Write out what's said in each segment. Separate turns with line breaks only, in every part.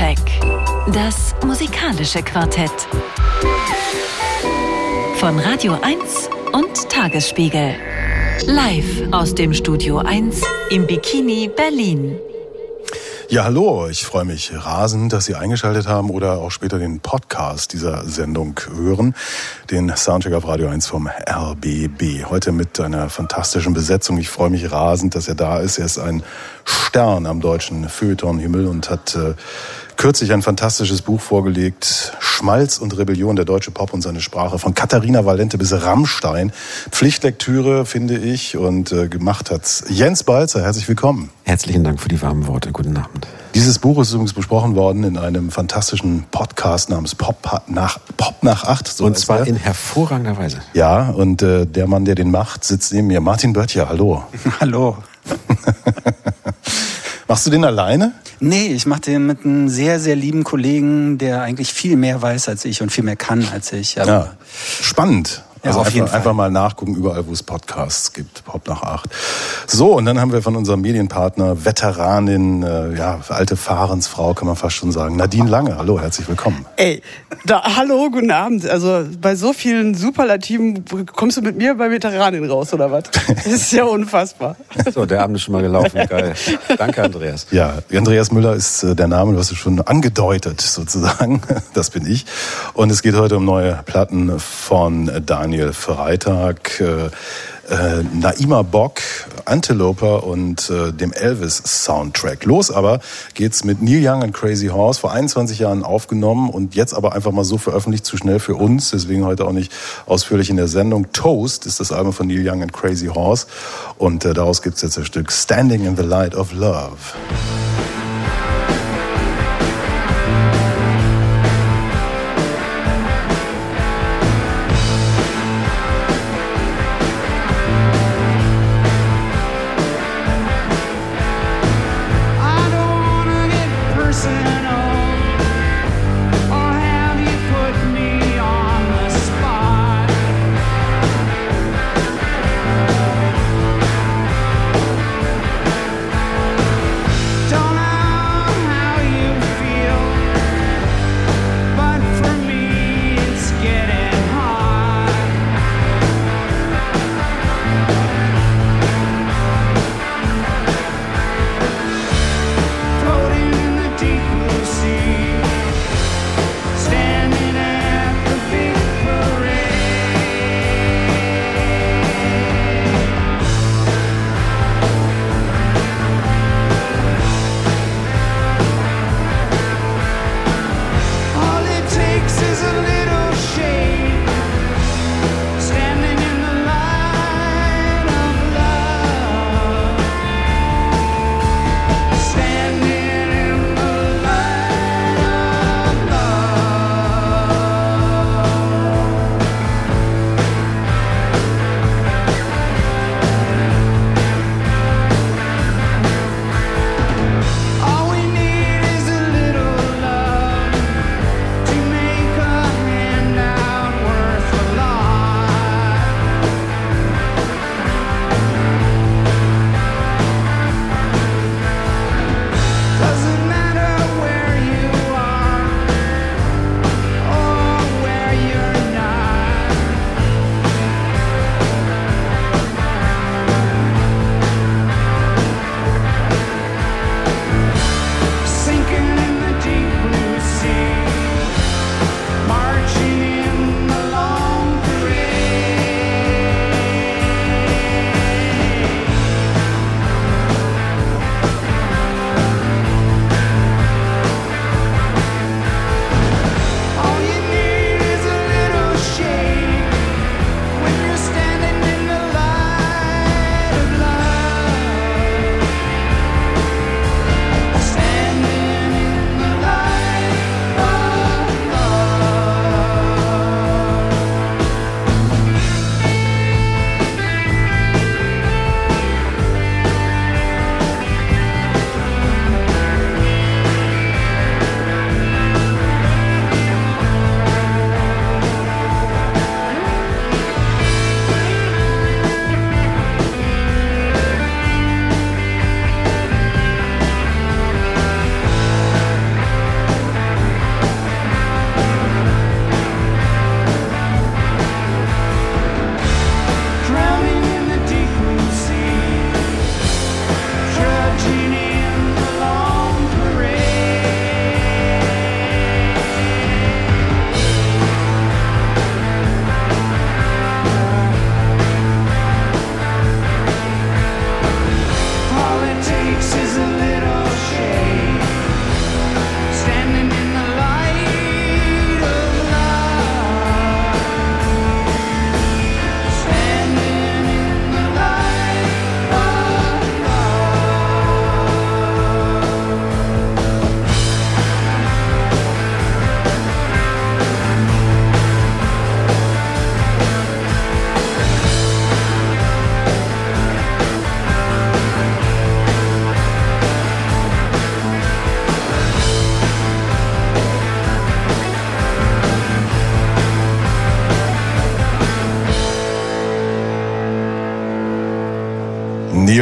Soundcheck. Das musikalische Quartett. Von Radio 1 und Tagesspiegel. Live aus dem Studio 1 im Bikini Berlin.
Ja, hallo. Ich freue mich rasend, dass Sie eingeschaltet haben oder auch später den Podcast dieser Sendung hören. Den Soundcheck auf Radio 1 vom RBB. Heute mit einer fantastischen Besetzung. Ich freue mich rasend, dass er da ist. Er ist ein Stern am deutschen Feuilleton-Himmel und hat äh, kürzlich ein fantastisches Buch vorgelegt. Schmalz und Rebellion, der deutsche Pop und seine Sprache. Von Katharina Valente bis Rammstein. Pflichtlektüre, finde ich. Und äh, gemacht hat's Jens Balzer. Herzlich willkommen.
Herzlichen Dank für die warmen Worte. Guten Abend.
Dieses Buch ist übrigens besprochen worden in einem fantastischen Podcast namens Pop nach, Pop nach acht.
So und zwar er. in hervorragender Weise.
Ja, und äh, der Mann, der den macht, sitzt neben mir. Martin Böttcher, hallo.
hallo.
Machst du den alleine?
Nee, ich mache den mit einem sehr, sehr lieben Kollegen, der eigentlich viel mehr weiß als ich und viel mehr kann als ich.
Aber ja, spannend. Ja, also einfach, einfach, mal nachgucken, überall, wo es Podcasts gibt. Pop nach acht. So, und dann haben wir von unserem Medienpartner, Veteranin, äh, ja, alte Fahrensfrau, kann man fast schon sagen, Nadine Lange. Hallo, herzlich willkommen.
Ey, da, hallo, guten Abend. Also bei so vielen Superlativen kommst du mit mir bei Veteranin raus, oder was? Das ist ja unfassbar.
So, der Abend ist schon mal gelaufen. Geil. Danke, Andreas.
Ja, Andreas Müller ist äh, der Name, du hast es schon angedeutet, sozusagen. Das bin ich. Und es geht heute um neue Platten von Daniel Daniel Freitag, äh, äh, Naima Bock, Anteloper und äh, dem Elvis Soundtrack. Los aber geht's mit Neil Young and Crazy Horse, vor 21 Jahren aufgenommen und jetzt aber einfach mal so veröffentlicht, zu schnell für uns, deswegen heute auch nicht ausführlich in der Sendung. Toast ist das Album von Neil Young and Crazy Horse und äh, daraus gibt's jetzt das Stück Standing in the Light of Love.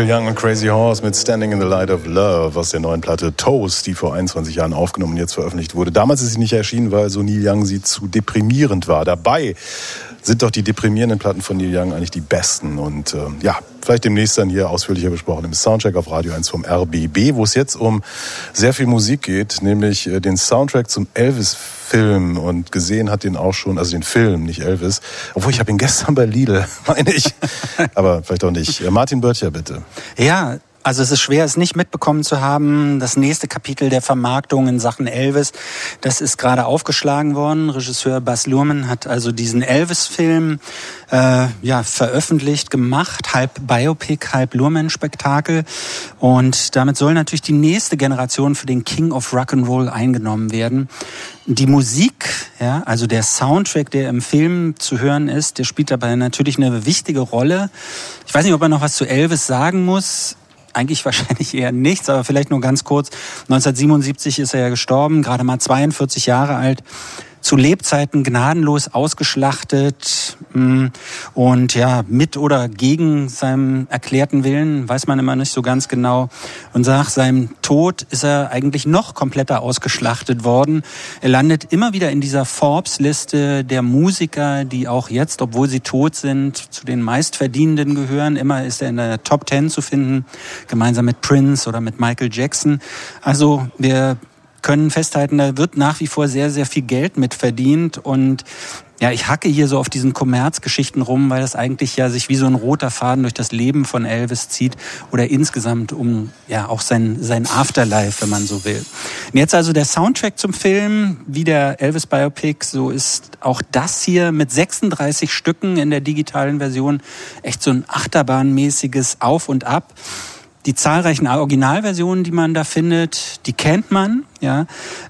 Young und Crazy Horse mit Standing in the Light of Love aus der neuen Platte Toast, die vor 21 Jahren aufgenommen und jetzt veröffentlicht wurde. Damals ist sie nicht erschienen, weil so Neil Young sie zu deprimierend war. Dabei sind doch die deprimierenden Platten von Neil Young eigentlich die besten. Und äh, ja, vielleicht demnächst dann hier ausführlicher besprochen im Soundtrack auf Radio 1 vom RBB, wo es jetzt um sehr viel Musik geht, nämlich äh, den Soundtrack zum Elvis-Film und gesehen hat den auch schon, also den Film, nicht Elvis. Obwohl ich habe ihn gestern bei Lidl, meine ich. Aber vielleicht auch nicht. Äh, Martin Börtcher, bitte.
Ja, also es ist schwer, es nicht mitbekommen zu haben. Das nächste Kapitel der Vermarktung in Sachen Elvis, das ist gerade aufgeschlagen worden. Regisseur Bas Luhrmann hat also diesen Elvis-Film äh, ja, veröffentlicht, gemacht, halb Biopic, halb Luhrmann-Spektakel. Und damit soll natürlich die nächste Generation für den King of Rock'n'Roll eingenommen werden. Die Musik, ja, also der Soundtrack, der im Film zu hören ist, der spielt dabei natürlich eine wichtige Rolle. Ich weiß nicht, ob er noch was zu Elvis sagen muss eigentlich wahrscheinlich eher nichts, aber vielleicht nur ganz kurz. 1977 ist er ja gestorben, gerade mal 42 Jahre alt zu Lebzeiten gnadenlos ausgeschlachtet mm, und ja, mit oder gegen seinem erklärten Willen, weiß man immer nicht so ganz genau. Und nach seinem Tod ist er eigentlich noch kompletter ausgeschlachtet worden. Er landet immer wieder in dieser Forbes-Liste der Musiker, die auch jetzt, obwohl sie tot sind, zu den meistverdienenden gehören. Immer ist er in der Top Ten zu finden, gemeinsam mit Prince oder mit Michael Jackson. Also wir können festhalten, da wird nach wie vor sehr, sehr viel Geld mit verdient. Und ja, ich hacke hier so auf diesen Kommerzgeschichten rum, weil das eigentlich ja sich wie so ein roter Faden durch das Leben von Elvis zieht oder insgesamt um ja auch sein, sein Afterlife, wenn man so will. Und jetzt also der Soundtrack zum Film, wie der Elvis Biopic, so ist auch das hier mit 36 Stücken in der digitalen Version. Echt so ein achterbahnmäßiges Auf und Ab die zahlreichen Originalversionen, die man da findet, die kennt man. Ja.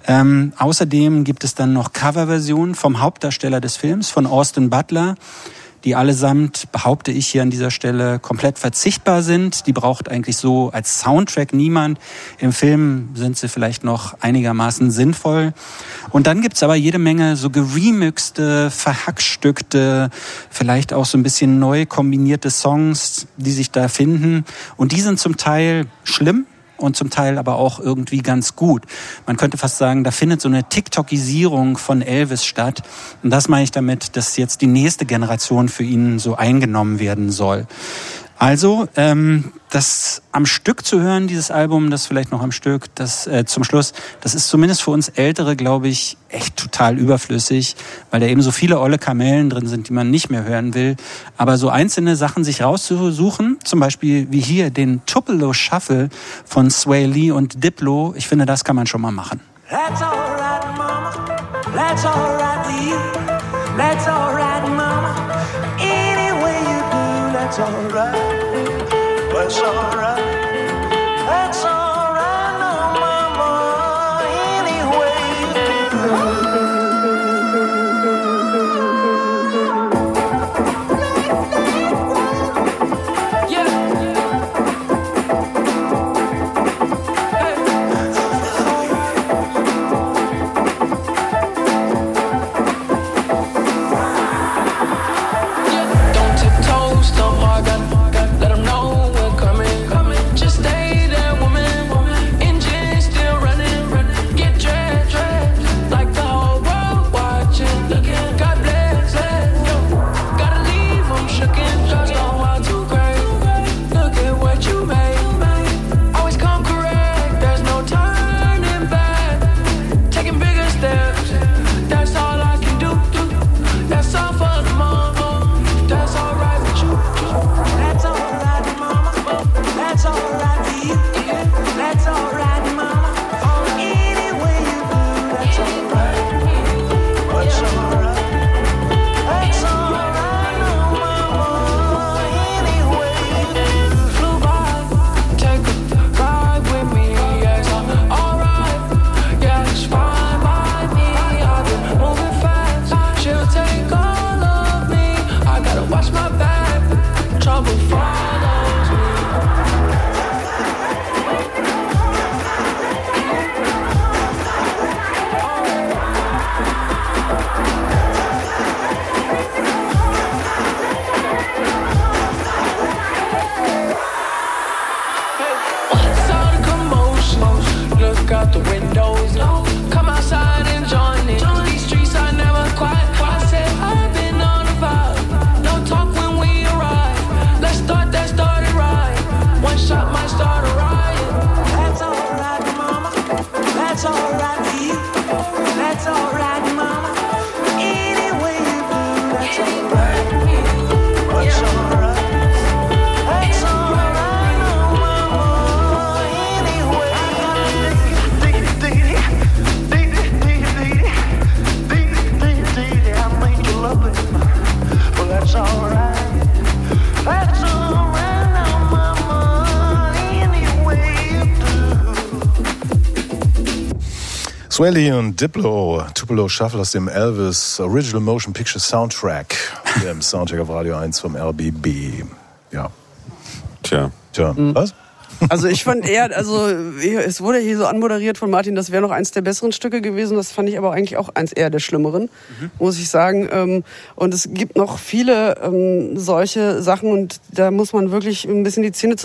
Ähm, außerdem gibt es dann noch Coverversionen vom Hauptdarsteller des Films, von Austin Butler die allesamt, behaupte ich hier an dieser Stelle, komplett verzichtbar sind. Die braucht eigentlich so als Soundtrack niemand. Im Film sind sie vielleicht noch einigermaßen sinnvoll. Und dann gibt's aber jede Menge so geremixte, verhackstückte, vielleicht auch so ein bisschen neu kombinierte Songs, die sich da finden. Und die sind zum Teil schlimm, und zum Teil aber auch irgendwie ganz gut. Man könnte fast sagen, da findet so eine TikTokisierung von Elvis statt. Und das meine ich damit, dass jetzt die nächste Generation für ihn so eingenommen werden soll. Also ähm, das am Stück zu hören, dieses Album, das vielleicht noch am Stück, das äh, zum Schluss, das ist zumindest für uns Ältere, glaube ich, echt total überflüssig, weil da eben so viele olle Kamellen drin sind, die man nicht mehr hören will. Aber so einzelne Sachen sich rauszusuchen, zum Beispiel wie hier den Tupelo Shuffle von Sway Lee und Diplo, ich finde, das kann man schon mal machen. That's all right, Mama. That's all right with you. That's. That's alright.
Swelly und Diplo, Tupelo Shuffle aus dem Elvis Original Motion Picture Soundtrack. Hier im Soundtrack auf Radio 1 vom RBB. Ja.
Tja.
Tja, was?
Also ich fand eher, also es wurde hier so anmoderiert von Martin, das wäre noch eins der besseren Stücke gewesen. Das fand ich aber eigentlich auch eins eher der schlimmeren, mhm. muss ich sagen. Ähm, und es gibt noch viele ähm, solche Sachen und da muss man wirklich ein bisschen die Zähne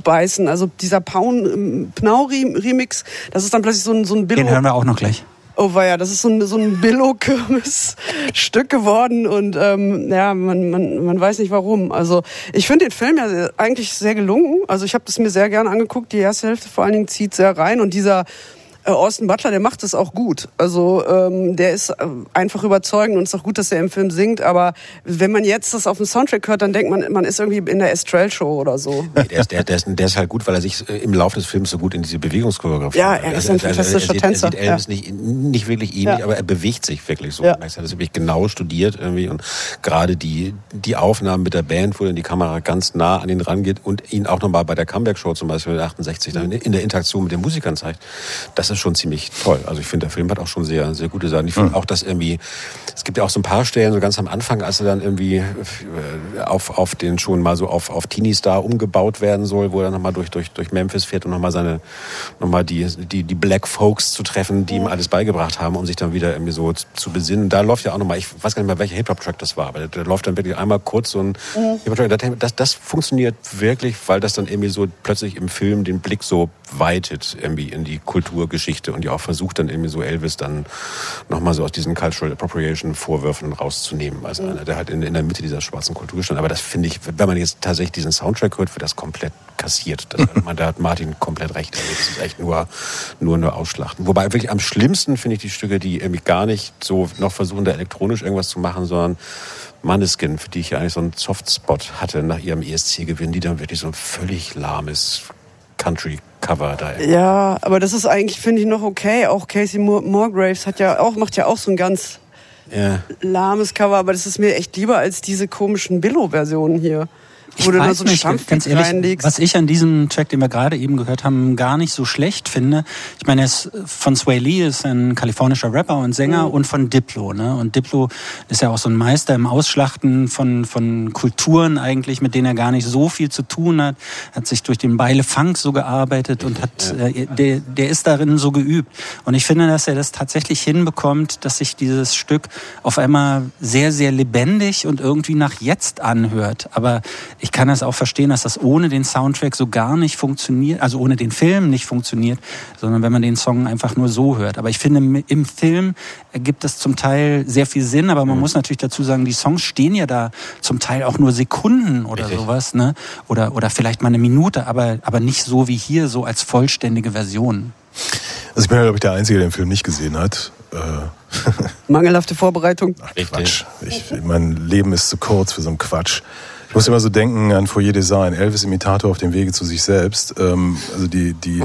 zusammenbeißen. Also dieser Pnau-Remix, das ist dann plötzlich so ein, so ein
Billo. Den hören wir auch noch gleich.
Oh ja, das ist so ein, so ein Billo-Kirmes-Stück geworden und ähm, ja, man, man, man weiß nicht warum. Also ich finde den Film ja eigentlich sehr gelungen. Also ich habe das mir sehr gerne angeguckt. Die erste Hälfte vor allen Dingen zieht sehr rein und dieser Austin Butler, der macht das auch gut. Also ähm, der ist äh, einfach überzeugend und es ist auch gut, dass er im Film singt. Aber wenn man jetzt das auf dem Soundtrack hört, dann denkt man, man ist irgendwie in der Estrell-Show oder so.
Nee, der, ist, der, der, ist, der ist halt gut, weil er sich äh, im Laufe des Films so gut in diese Bewegungschoreografie
Ja, er ist ein fantastischer Tänzer.
Er sieht Elvis ja. nicht, nicht wirklich ähnlich, ja. aber er bewegt sich wirklich so. Ja. Er hat das wirklich genau studiert irgendwie und gerade die, die Aufnahmen mit der Band, wo dann die Kamera ganz nah an ihn rangeht und ihn auch nochmal bei der Comeback-Show zum Beispiel 68 dann in der Interaktion mit den Musikern zeigt, das ist schon ziemlich toll. Also ich finde, der Film hat auch schon sehr, sehr gute Sachen. Ich finde mhm. auch, dass irgendwie, es gibt ja auch so ein paar Stellen, so ganz am Anfang, als er dann irgendwie äh, auf, auf den schon mal so auf, auf Teenie-Star umgebaut werden soll, wo er nochmal durch, durch, durch Memphis fährt und nochmal seine, nochmal die, die, die Black Folks zu treffen, die ihm alles beigebracht haben, um sich dann wieder irgendwie so zu besinnen. Da läuft ja auch nochmal, ich weiß gar nicht mehr, welcher Hip-Hop-Track das war, aber da läuft dann wirklich einmal kurz so ein mhm. Hip-Hop-Track. Das, das funktioniert wirklich, weil das dann irgendwie so plötzlich im Film den Blick so weitet, irgendwie in die Kulturgeschichte und ja auch versucht, dann irgendwie so Elvis dann nochmal so aus diesen Cultural Appropriation Vorwürfen rauszunehmen. Also einer, der halt in, in der Mitte dieser schwarzen Kultur stand. Aber das finde ich, wenn man jetzt tatsächlich diesen Soundtrack hört, wird das komplett kassiert. Das, man, da hat Martin komplett recht. Also das ist echt nur, nur, nur Ausschlachten. Wobei wirklich am schlimmsten finde ich die Stücke, die irgendwie gar nicht so noch versuchen, da elektronisch irgendwas zu machen, sondern Manneskin, für die ich ja eigentlich so einen Softspot hatte nach ihrem ESC-Gewinn, die dann wirklich so ein völlig lahmes Country-Cover da.
Ja, aber das ist eigentlich, finde ich, noch okay. Auch Casey Morgraves hat ja auch, macht ja auch so ein ganz ja. lahmes Cover, aber das ist mir echt lieber als diese komischen Billo-Versionen hier.
Ich wo du weiß so nicht, ganz ehrlich, reinlegst. was ich an diesem Track, den wir gerade eben gehört haben, gar nicht so schlecht finde. Ich meine, er ist von Sway Lee, ist ein kalifornischer Rapper und Sänger mhm. und von Diplo. Ne? Und Diplo ist ja auch so ein Meister im Ausschlachten von, von Kulturen eigentlich, mit denen er gar nicht so viel zu tun hat. Hat sich durch den Beile Funk so gearbeitet und hat, äh, der, der ist darin so geübt. Und ich finde, dass er das tatsächlich hinbekommt, dass sich dieses Stück auf einmal sehr, sehr lebendig und irgendwie nach jetzt anhört. Aber ich kann das auch verstehen, dass das ohne den Soundtrack so gar nicht funktioniert, also ohne den Film nicht funktioniert, sondern wenn man den Song einfach nur so hört. Aber ich finde, im Film ergibt das zum Teil sehr viel Sinn, aber man mhm. muss natürlich dazu sagen, die Songs stehen ja da zum Teil auch nur Sekunden oder Richtig. sowas, ne? Oder, oder vielleicht mal eine Minute, aber, aber nicht so wie hier, so als vollständige Version.
Also ich bin ja, glaube ich, der Einzige, der den Film nicht gesehen hat. Äh,
Mangelhafte Vorbereitung.
Ach, Quatsch. Ich, mein Leben ist zu kurz für so einen Quatsch. Ich muss immer so denken an Foyer Design, Elvis-Imitator auf dem Wege zu sich selbst. Ähm, also die, die,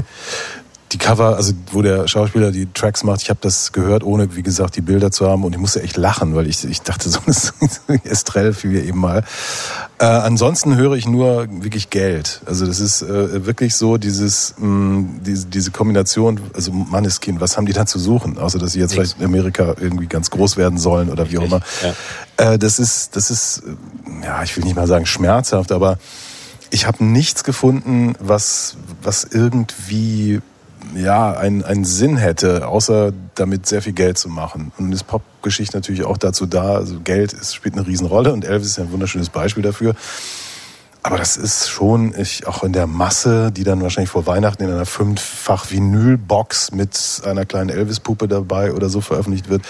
die Cover, also wo der Schauspieler die Tracks macht, ich habe das gehört, ohne, wie gesagt, die Bilder zu haben und ich musste echt lachen, weil ich, ich dachte, so ein Estrell fiel mir eben mal. Äh, ansonsten höre ich nur wirklich Geld. Also das ist äh, wirklich so dieses mh, mm, diese, diese Kombination, also Manneskind, was haben die da zu suchen? Außer dass sie jetzt Nichts. vielleicht in Amerika irgendwie ganz groß werden sollen oder wie auch immer. Ja. Äh, das ist, das ist, ja, ich will nicht mal sagen schmerzhaft, aber ich habe nichts gefunden, was, was irgendwie ja, einen, einen Sinn hätte, außer damit sehr viel Geld zu machen. Und ist Popgeschichte natürlich auch dazu da. Also Geld ist, spielt eine Riesenrolle und Elvis ist ein wunderschönes Beispiel dafür. Aber das ist schon, ich, auch in der Masse, die dann wahrscheinlich vor Weihnachten in einer fünffach Vinylbox mit einer kleinen Elvis-Puppe dabei oder so veröffentlicht wird,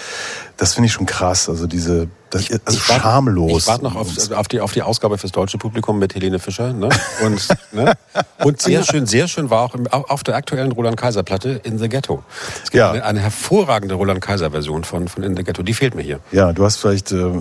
das finde ich schon krass. Also diese das, also ich schamlos.
Ich warte noch auf, auf, die, auf die Ausgabe fürs deutsche Publikum mit Helene Fischer. Ne? Und, ne? und sehr schön, sehr schön war auch auf der aktuellen Roland Kaiser Platte In the Ghetto. Es gibt ja. eine, eine, hervorragende Roland Kaiser Version von, von In the Ghetto. Die fehlt mir hier.
Ja, du hast vielleicht, äh,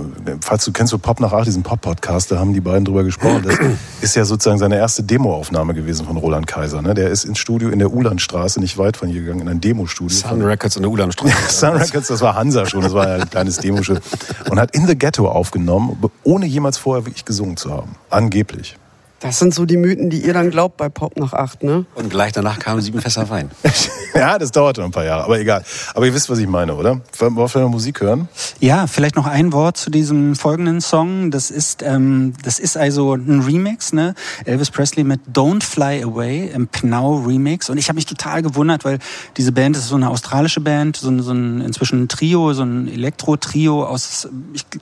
falls du kennst du Pop nach Acht, diesen Pop-Podcast, da haben die beiden drüber gesprochen. Das ist ja sozusagen seine erste Demoaufnahme gewesen von Roland Kaiser. Ne? Der ist ins Studio in der Ulandstraße, nicht weit von hier gegangen, in ein Demostudio.
Sun Records in der Ulandstraße.
Sun Records, das war Hansa schon, das war ja ein kleines Demostudio. Und hat In the Ghetto aufgenommen, ohne jemals vorher wirklich gesungen zu haben. Angeblich.
Das sind so die Mythen, die ihr dann glaubt bei Pop nach acht, ne?
Und gleich danach kamen sieben Fässer Wein.
ja, das dauert noch ein paar Jahre, aber egal. Aber ihr wisst, was ich meine, oder? Wollen wir noch Musik hören?
Ja, vielleicht noch ein Wort zu diesem folgenden Song. Das ist, ähm, das ist also ein Remix, ne? Elvis Presley mit Don't Fly Away im Pnau Remix. Und ich habe mich total gewundert, weil diese Band ist so eine australische Band, so ein, so ein inzwischen ein Trio, so ein Elektro-Trio aus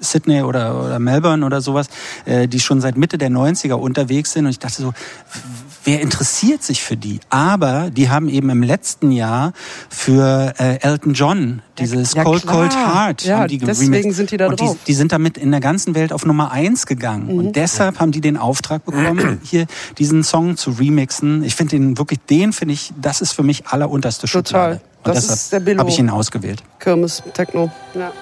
Sydney oder, oder Melbourne oder sowas, äh, die schon seit Mitte der 90er unterwegs sind. Und ich dachte so, wer interessiert sich für die? Aber die haben eben im letzten Jahr für äh, Elton John dieses ja, Cold klar. Cold Heart
ja,
haben die
deswegen sind die da
und
drauf.
Die, die, sind damit in der ganzen Welt auf Nummer eins gegangen mhm. und deshalb haben die den Auftrag bekommen, hier diesen Song zu remixen. Ich finde den wirklich, den finde ich, das ist für mich allerunterste Schublade.
Total. Und das deshalb
habe ich ihn ausgewählt.
Kirmes Techno. Ja.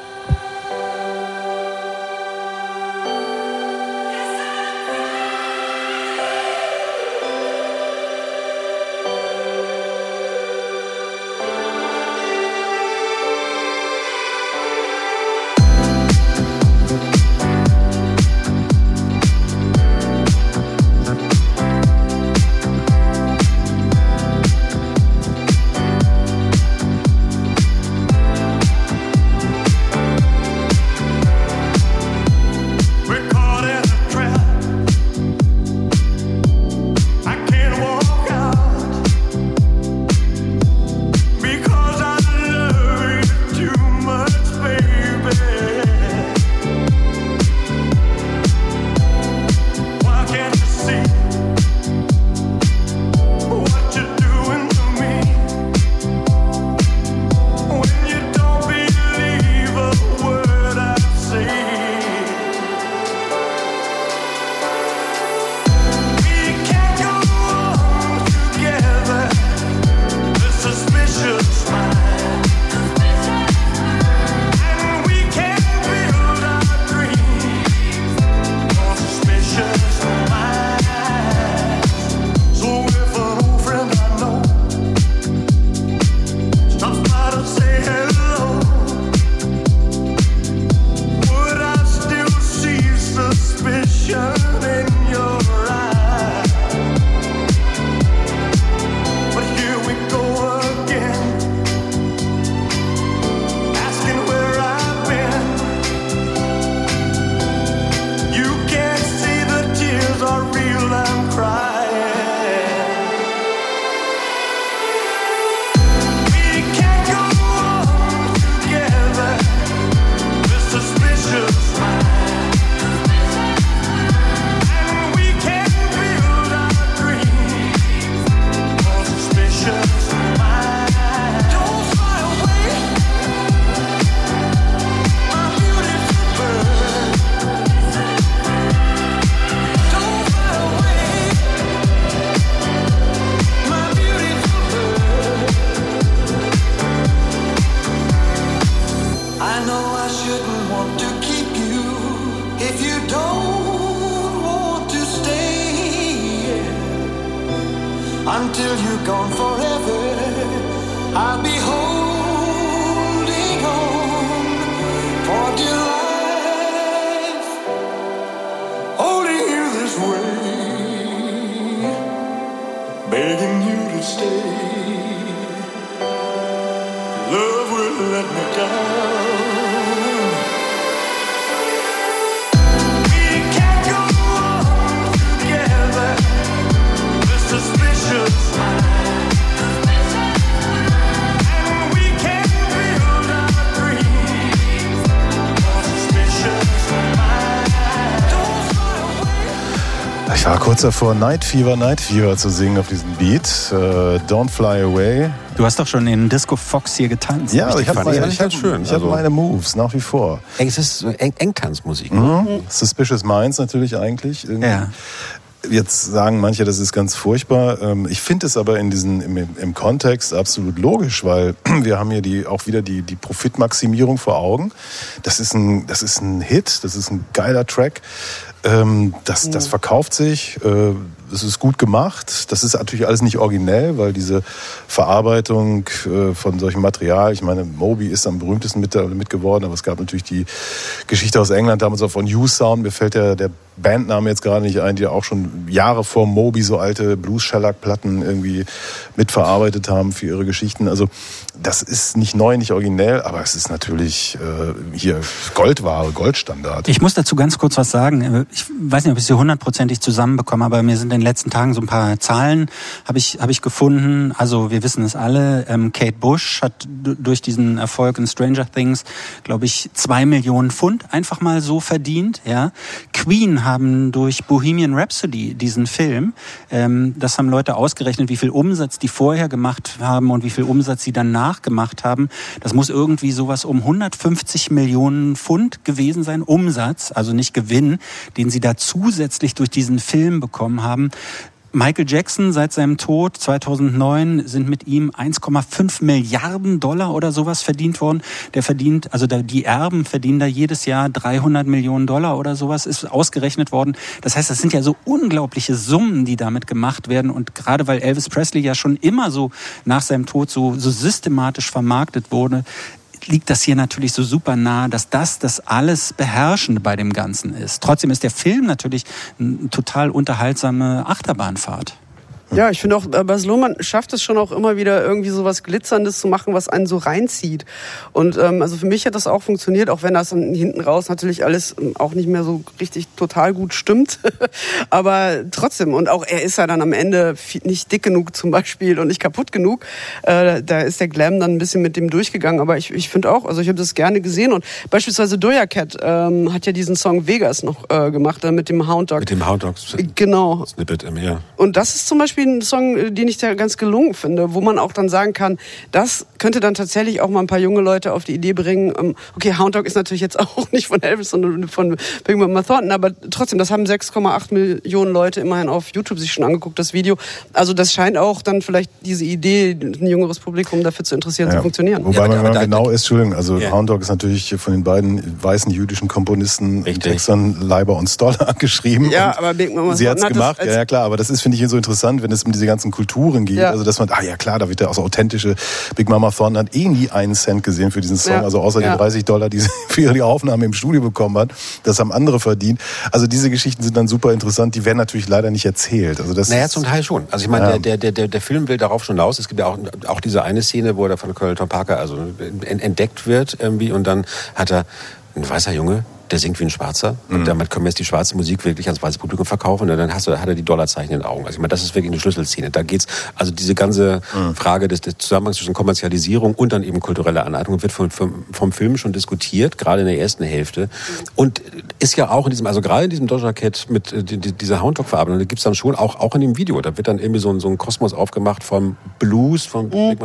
Kurz davor, Night Fever, Night Fever zu singen auf diesem Beat. Äh, Don't Fly Away.
Du hast doch schon den Disco Fox hier getanzt.
Ja, ich habe meine, ich hab, schön. Ich also, meine Moves nach wie vor.
Es ist Eng Engtanzmusik. Ne?
Mhm. Suspicious Minds natürlich eigentlich.
Ja.
Jetzt sagen manche, das ist ganz furchtbar. Ähm, ich finde es aber in diesen, im, im, Kontext absolut logisch, weil wir haben hier die, auch wieder die, die Profitmaximierung vor Augen. Das ist, ein, das ist ein Hit, das ist ein geiler Track. Ähm, das, das verkauft sich. Äh, es ist gut gemacht. Das ist natürlich alles nicht originell, weil diese Verarbeitung äh, von solchem Material, ich meine, Moby ist am berühmtesten mit, mit geworden, aber es gab natürlich die Geschichte aus England damals auch von U-Sound. Mir fällt der, der Bandname jetzt gerade nicht ein, die auch schon Jahre vor Moby so alte Blues-Shellac-Platten irgendwie mitverarbeitet haben für ihre Geschichten. Also das ist nicht neu, nicht originell, aber es ist natürlich äh, hier Goldware, Goldstandard.
Ich muss dazu ganz kurz was sagen. Ich weiß nicht, ob ich sie hundertprozentig zusammenbekomme, aber mir sind in den letzten Tagen so ein paar Zahlen habe ich habe ich gefunden. Also wir wissen es alle. Ähm, Kate Bush hat durch diesen Erfolg in Stranger Things, glaube ich, zwei Millionen Pfund einfach mal so verdient. Ja, Queen haben durch Bohemian Rhapsody diesen Film, ähm, das haben Leute ausgerechnet, wie viel Umsatz die vorher gemacht haben und wie viel Umsatz sie danach gemacht haben. Das muss irgendwie sowas um 150 Millionen Pfund gewesen sein, Umsatz, also nicht Gewinn, den sie da zusätzlich durch diesen Film bekommen haben. Michael Jackson seit seinem Tod 2009 sind mit ihm 1,5 Milliarden Dollar oder sowas verdient worden. Der verdient, also die Erben verdienen da jedes Jahr 300 Millionen Dollar oder sowas ist ausgerechnet worden. Das heißt, das sind ja so unglaubliche Summen, die damit gemacht werden. Und gerade weil Elvis Presley ja schon immer so nach seinem Tod so, so systematisch vermarktet wurde, liegt das hier natürlich so super nah, dass das das alles Beherrschende bei dem Ganzen ist. Trotzdem ist der Film natürlich eine total unterhaltsame Achterbahnfahrt.
Ja, ich finde auch, äh, Bas Lohmann schafft es schon auch immer wieder irgendwie so was Glitzerndes zu machen, was einen so reinzieht. Und ähm, also für mich hat das auch funktioniert, auch wenn das dann hinten raus natürlich alles ähm, auch nicht mehr so richtig total gut stimmt. Aber trotzdem, und auch er ist ja dann am Ende nicht dick genug zum Beispiel und nicht kaputt genug. Äh, da ist der Glam dann ein bisschen mit dem durchgegangen. Aber ich, ich finde auch, also ich habe das gerne gesehen. Und beispielsweise Doja Cat ähm, hat ja diesen Song Vegas noch äh, gemacht, äh, mit dem Hound Dog.
Mit dem Hound Dog.
Genau.
Snippet, ja.
Und das ist zum Beispiel Beispiel ein Song, äh, den ich da ganz gelungen finde, wo man auch dann sagen kann, das könnte dann tatsächlich auch mal ein paar junge Leute auf die Idee bringen. Ähm, okay, Hound Dog ist natürlich jetzt auch nicht von Elvis, sondern von Big Mama Thornton, aber trotzdem, das haben 6,8 Millionen Leute immerhin auf YouTube sich schon angeguckt, das Video. Also das scheint auch dann vielleicht diese Idee, ein jüngeres Publikum dafür zu interessieren, ja. zu funktionieren.
Wobei ja, man genau ist, Entschuldigung, also ja. Hound Dog ist natürlich von den beiden weißen jüdischen Komponisten Texan Leiber und Stoller geschrieben.
Ja, aber Big Mama
Sie hat es gemacht, ja, ja klar, aber das ist, finde ich, so interessant, wenn es um diese ganzen Kulturen geht. Ja. Also dass man, ah ja klar, da wird ja auch so authentische Big Mama Thornton hat eh nie einen Cent gesehen für diesen Song, ja. also außer ja. den 30 Dollar, die sie für die Aufnahme im Studio bekommen hat. Das haben andere verdient. Also diese Geschichten sind dann super interessant, die werden natürlich leider nicht erzählt. Also das
naja, zum Teil schon. Also ich meine, der, der, der, der Film will darauf schon hinaus. Es gibt ja auch, auch diese eine Szene, wo er von Colonel Tom Parker also entdeckt wird irgendwie und dann hat er ein weißer Junge, der singt wie ein Schwarzer. Mhm. Und damit können wir jetzt die schwarze Musik wirklich ans weiße Publikum verkaufen. Und dann hast du, hat er die Dollarzeichen in den Augen. Also ich meine, das ist wirklich eine Schlüsselszene. Da geht's, also diese ganze mhm. Frage des, des Zusammenhangs zwischen Kommerzialisierung und dann eben kultureller Aneignung wird vom, vom, vom Film schon diskutiert, gerade in der ersten Hälfte. Und ist ja auch in diesem, also gerade in diesem Doja Cat mit äh, die, die, dieser Houndtalk-Verarbeitung, da gibt's dann schon auch, auch in dem Video, da wird dann irgendwie so ein, so ein Kosmos aufgemacht vom Blues, vom mhm.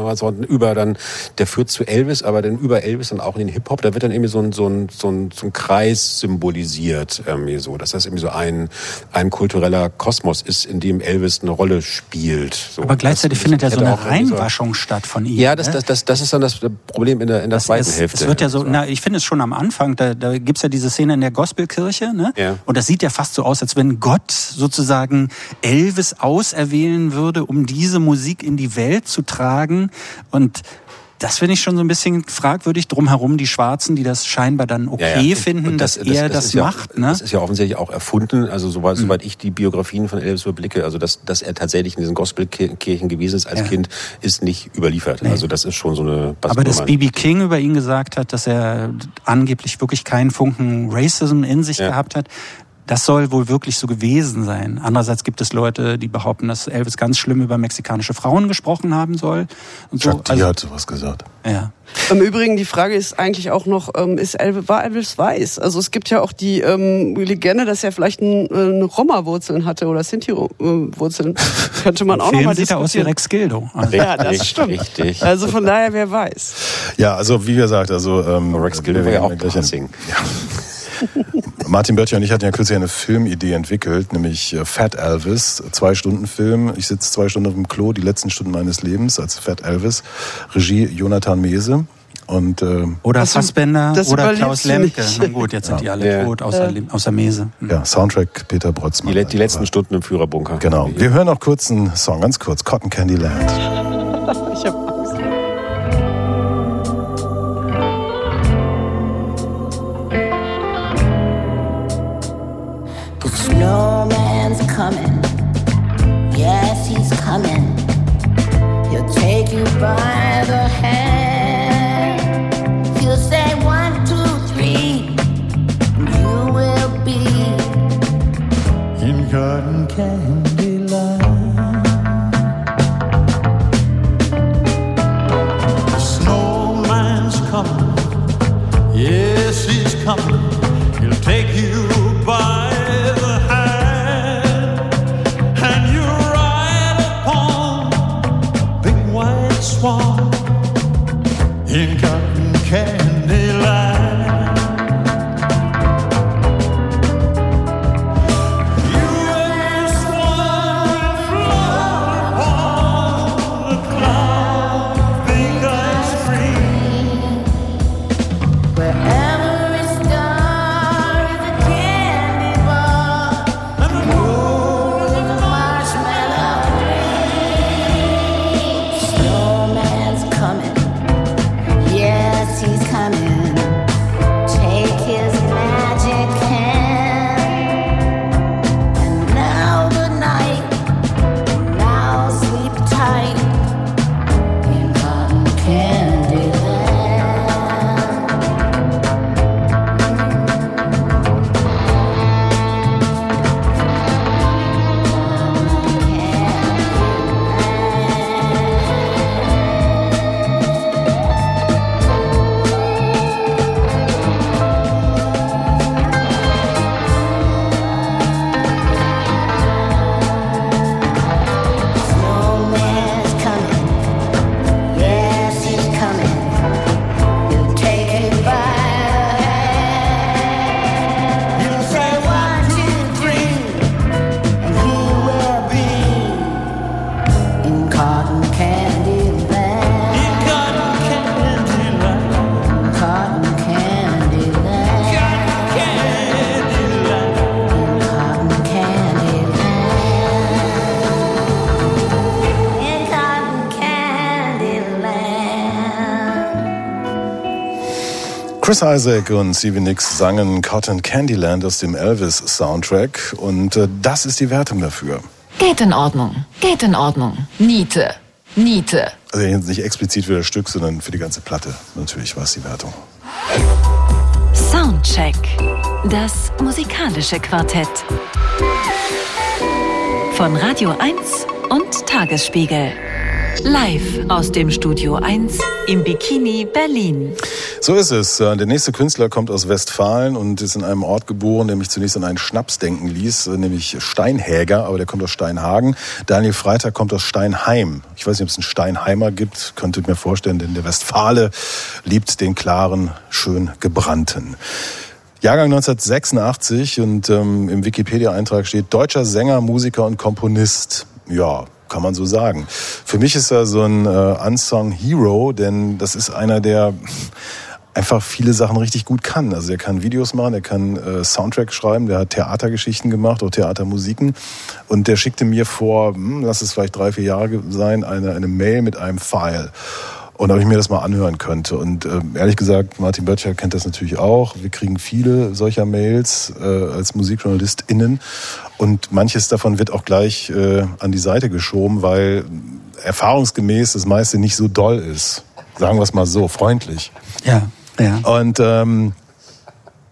über dann, der führt zu Elvis, aber dann über Elvis dann auch in den Hip-Hop, da wird dann irgendwie so ein, so ein, so ein, so ein Kreis Kreis symbolisiert, irgendwie so. Dass das irgendwie so ein, ein kultureller Kosmos ist, in dem Elvis eine Rolle spielt. So.
Aber gleichzeitig das, findet ja so eine Reinwaschung so, statt von ihm.
Ja, das, ne? das, das, das ist dann das Problem in der, in der zweiten
ist,
Hälfte.
Es wird ja so, na, ich finde es schon am Anfang, da, da gibt es ja diese Szene in der Gospelkirche, ne? Ja. Und das sieht ja fast so aus, als wenn Gott sozusagen Elvis auserwählen würde, um diese Musik in die Welt zu tragen. Und das finde ich schon so ein bisschen fragwürdig drumherum, die Schwarzen, die das scheinbar dann okay ja, ja. finden, das, dass das, er das, das macht.
Ja, ne? Das ist ja offensichtlich auch erfunden, also soweit, mhm. soweit ich die Biografien von Elvis überblicke, also dass, dass er tatsächlich in diesen Gospelkirchen gewesen ist als Kind, ist nicht überliefert. Nee. Also das ist schon so eine...
Aber dass B.B. King über ihn gesagt hat, dass er angeblich wirklich keinen Funken Racism in sich gehabt hat, das soll wohl wirklich so gewesen sein. Andererseits gibt es Leute, die behaupten, dass Elvis ganz schlimm über mexikanische Frauen gesprochen haben soll.
Und so. Chuck also, hat sowas gesagt.
Ja. Im Übrigen, die Frage ist eigentlich auch noch, ähm, ist Elvis, war Elvis weiß? Also es gibt ja auch die ähm, Legende, dass er vielleicht ein, äh, eine Roma-Wurzeln hatte oder Sinti-Wurzeln. Könnte man auch nochmal
sieht er aus wie Rex Gildo.
Also. Ja, das stimmt. Richtig. Also von daher, wer weiß.
Ja, also wie gesagt, also ähm,
Rex Gildo war ja auch gleich ein Sing. Ja.
Martin Böttcher und ich hatten ja kürzlich eine Filmidee entwickelt, nämlich äh, Fat Elvis, zwei Stunden Film. Ich sitze zwei Stunden auf dem Klo, die letzten Stunden meines Lebens als Fat Elvis. Regie Jonathan Mese. Und, äh,
oder Fassbender oder Klaus Lemke. Na gut, jetzt sind ja. die alle ja. tot, außer, äh. außer Mese.
Hm. Ja, Soundtrack Peter Brotzmann.
Die, die letzten Stunden im Führerbunker.
Genau. Wir hören noch kurz einen Song, ganz kurz. Cotton Candy Land.
ich hab snowman's coming. Yes, he's coming. He'll take you by the hand. He'll say one, two, three, and you will be in cotton candy
Chris Isaac und Stevie Nicks sangen Cotton Candyland aus dem Elvis-Soundtrack und äh, das ist die Wertung dafür.
Geht in Ordnung. Geht in Ordnung. Niete. Niete.
Also jetzt nicht explizit für das Stück, sondern für die ganze Platte. Natürlich war es die Wertung.
Soundcheck. Das musikalische Quartett. Von Radio 1 und Tagesspiegel. Live aus dem Studio 1 im Bikini Berlin.
So ist es. Äh, Der nächste Künstler kommt aus Westfalen und ist in einem Ort geboren, der mich zunächst an einen Schnaps denken ließ, äh, nämlich Steinhäger, aber der kommt aus Steinhagen. Daniel Freitag kommt aus Steinheim. Ich weiß nicht, ob es einen Steinheimer gibt, könnte ich mir vorstellen, denn der Westfale liebt den klaren, schön gebrannten. Jahrgang 1986 und ähm, im Wikipedia-Eintrag steht deutscher Sänger, Musiker und Komponist. Ja, kann man so sagen. Für mich ist er so ein äh, Unsung Hero, denn das ist einer, der einfach viele Sachen richtig gut kann. Also er kann Videos machen, er kann äh, Soundtrack schreiben, der hat Theatergeschichten gemacht, auch Theatermusiken. Und der schickte mir vor, hm, lass es vielleicht drei, vier Jahre sein, eine, eine Mail mit einem File. Und ob ich mir das mal anhören könnte. Und äh, ehrlich gesagt, Martin Böttcher kennt das natürlich auch. Wir kriegen viele solcher Mails äh, als MusikjournalistInnen. Und manches davon wird auch gleich äh, an die Seite geschoben, weil erfahrungsgemäß das meiste nicht so doll ist. Sagen wir es mal so, freundlich.
Ja, ja.
Und ähm,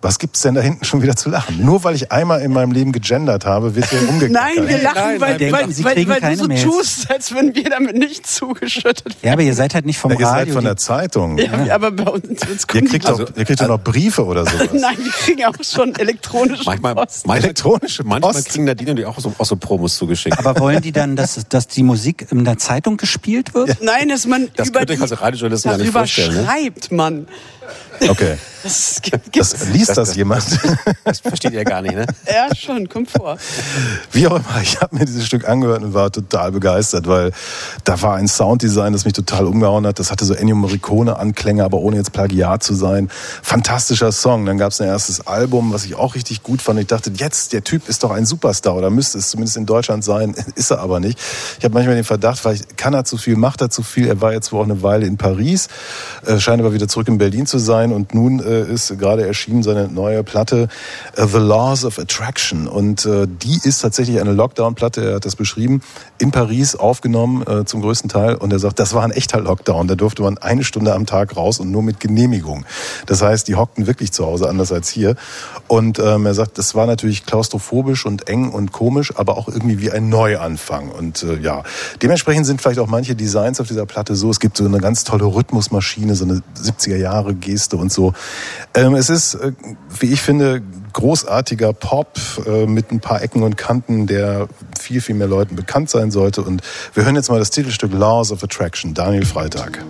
was gibt's denn da hinten schon wieder zu lachen? Nur weil ich einmal in meinem Leben gegendert habe, wird hier umgekehrt.
Nein, wir lachen,
nein,
weil,
nein,
weil,
Sie
weil,
kriegen
weil du
keine
so
Mails.
tust, als wenn wir damit nicht zugeschüttet
Ja, aber ihr seid halt nicht vom
Ihr seid
Radio.
von der Zeitung.
werden. Ja, aber bei uns jetzt
Ihr
kommen
kriegt,
die-
doch, ihr kriegt doch noch Briefe oder sowas.
Nein, wir kriegen auch schon elektronische
Manchmal,
Post.
manchmal,
Elektronische
manchmal
Post.
kriegen Nadine und die auch so, auch so Promos zugeschickt.
aber wollen die dann, dass, dass die Musik in der Zeitung gespielt wird?
Nein, dass man
Das
über
könnt ihr
die,
als Radiojournalisten gar nicht
darüber
vorstellen, ne?
schreibt man.
Okay.
Das,
das liest das, das jemand?
Das versteht ihr gar nicht, ne?
Ja, schon, kommt vor.
Wie auch immer, ich habe mir dieses Stück angehört und war total begeistert, weil da war ein Sounddesign, das mich total umgehauen hat. Das hatte so Ennio Morricone-Anklänge, aber ohne jetzt Plagiat zu sein. Fantastischer Song. Dann gab es ein erstes Album, was ich auch richtig gut fand. Ich dachte, jetzt, der Typ ist doch ein Superstar oder müsste es zumindest in Deutschland sein. Ist er aber nicht. Ich habe manchmal den Verdacht, vielleicht kann er zu viel, macht er zu viel. Er war jetzt wohl auch eine Weile in Paris, äh, scheint aber wieder zurück in Berlin zu sein und nun äh, ist gerade erschienen seine neue Platte uh, The Laws of Attraction. Und uh, die ist tatsächlich eine Lockdown-Platte, er hat das beschrieben, in Paris aufgenommen uh, zum größten Teil. Und er sagt, das war ein echter Lockdown, da durfte man eine Stunde am Tag raus und nur mit Genehmigung. Das heißt, die hockten wirklich zu Hause, anders als hier. Und ähm, er sagt, das war natürlich klaustrophobisch und eng und komisch, aber auch irgendwie wie ein Neuanfang. Und äh, ja, dementsprechend sind vielleicht auch manche Designs auf dieser Platte so, es gibt so eine ganz tolle Rhythmusmaschine, so eine 70er Jahre Geste und so. Ähm, es ist, äh, wie ich finde, großartiger Pop äh, mit ein paar Ecken und Kanten, der viel, viel mehr Leuten bekannt sein sollte. Und wir hören jetzt mal das Titelstück Laws of Attraction, Daniel Freitag.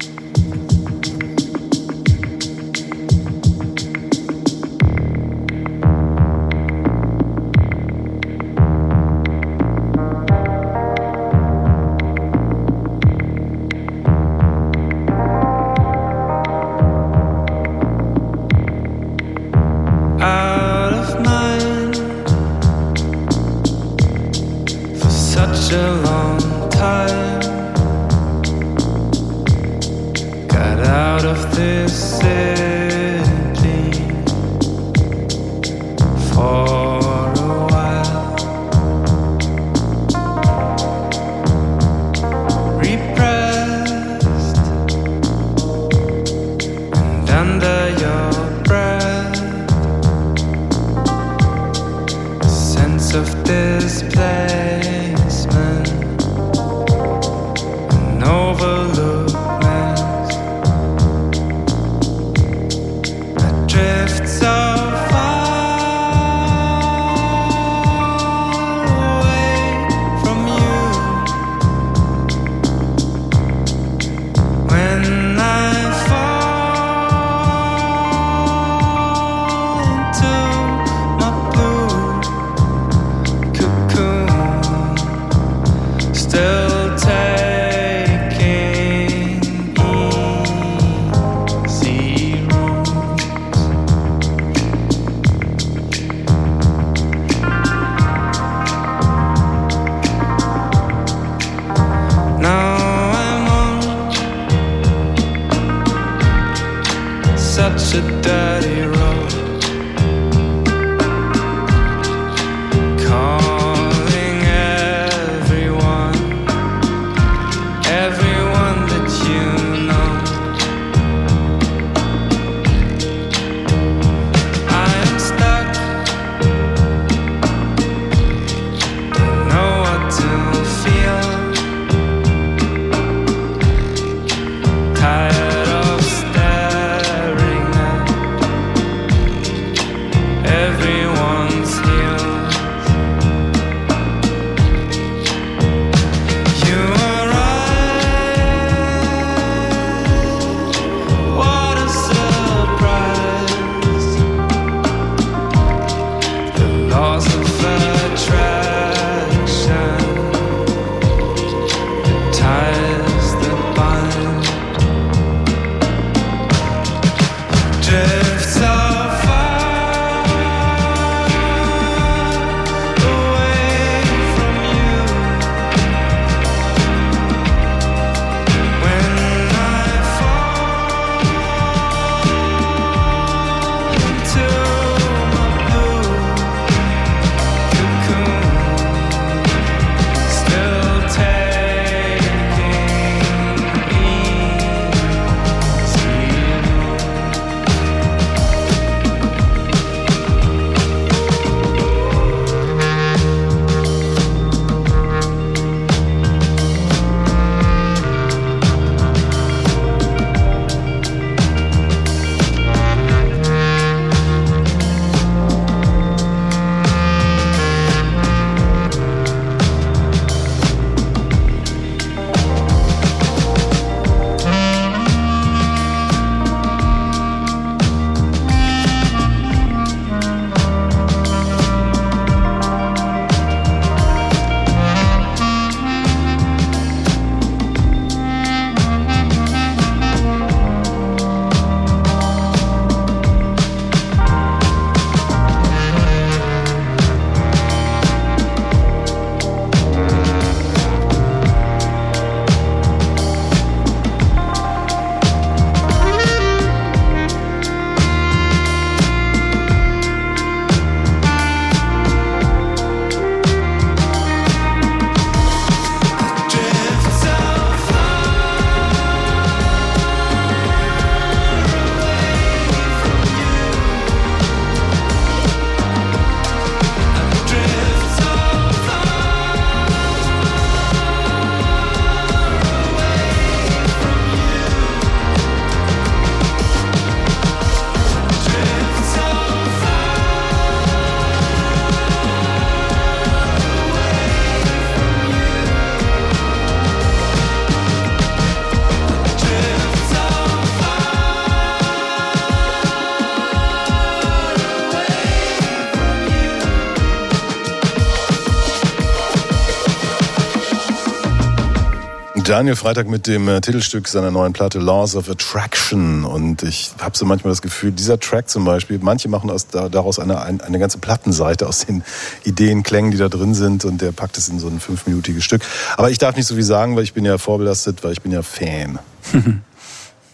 Daniel Freitag mit dem äh, Titelstück seiner neuen Platte Laws of Attraction. Und ich habe so manchmal das Gefühl, dieser Track zum Beispiel, manche machen aus, daraus eine, eine ganze Plattenseite aus den Ideenklängen, die da drin sind. Und der packt es in so ein fünfminütiges Stück. Aber ich darf nicht so viel sagen, weil ich bin ja vorbelastet, weil ich bin ja Fan.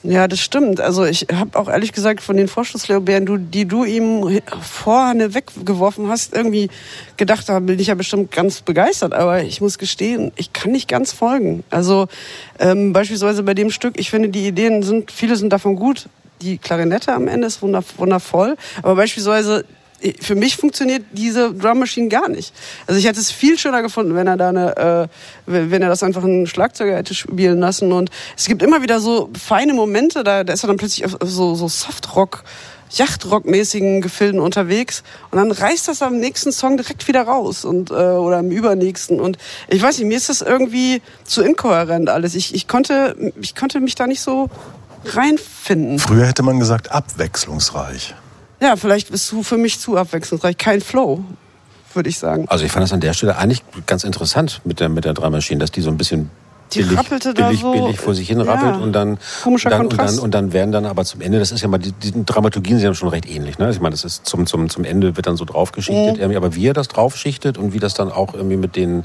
Ja, das stimmt. Also ich habe auch ehrlich gesagt von den Vorschusslorbeeren, die du ihm vorne weggeworfen hast, irgendwie gedacht, da bin ich ja bestimmt ganz begeistert. Aber ich muss gestehen, ich kann nicht ganz folgen. Also ähm, beispielsweise bei dem Stück, ich finde die Ideen sind, viele sind davon gut. Die Klarinette am Ende ist wundervoll. Aber beispielsweise für mich funktioniert diese Drum Machine gar nicht. Also ich hätte es viel schöner gefunden, wenn er da eine, äh, wenn er das einfach einen Schlagzeuger hätte spielen lassen. Und es gibt immer wieder so feine Momente, da, da ist er dann plötzlich so, so Softrock. Yachtrock-mäßigen Gefilden unterwegs. Und dann reißt das am nächsten Song direkt wieder raus und äh, oder am übernächsten. Und ich weiß nicht mir ist das irgendwie zu inkohärent alles. Ich, ich konnte ich konnte mich da nicht so reinfinden.
Früher hätte man gesagt abwechslungsreich.
Ja, vielleicht bist du für mich zu abwechslungsreich. Kein Flow, würde ich sagen.
Also ich fand das an der Stelle eigentlich ganz interessant mit der, mit der Dramaschine, dass die so ein bisschen
die billig, rappelte billig,
da so, billig vor sich hin rappelt ja, und dann,
komischer
dann,
und dann
und dann werden dann aber zum Ende, das ist ja mal, die, die Dramaturgien sind ja schon recht ähnlich. Ne? Ich meine, das ist zum, zum, zum Ende wird dann so draufgeschichtet, mhm. aber wie er das draufschichtet und wie das dann auch irgendwie mit den,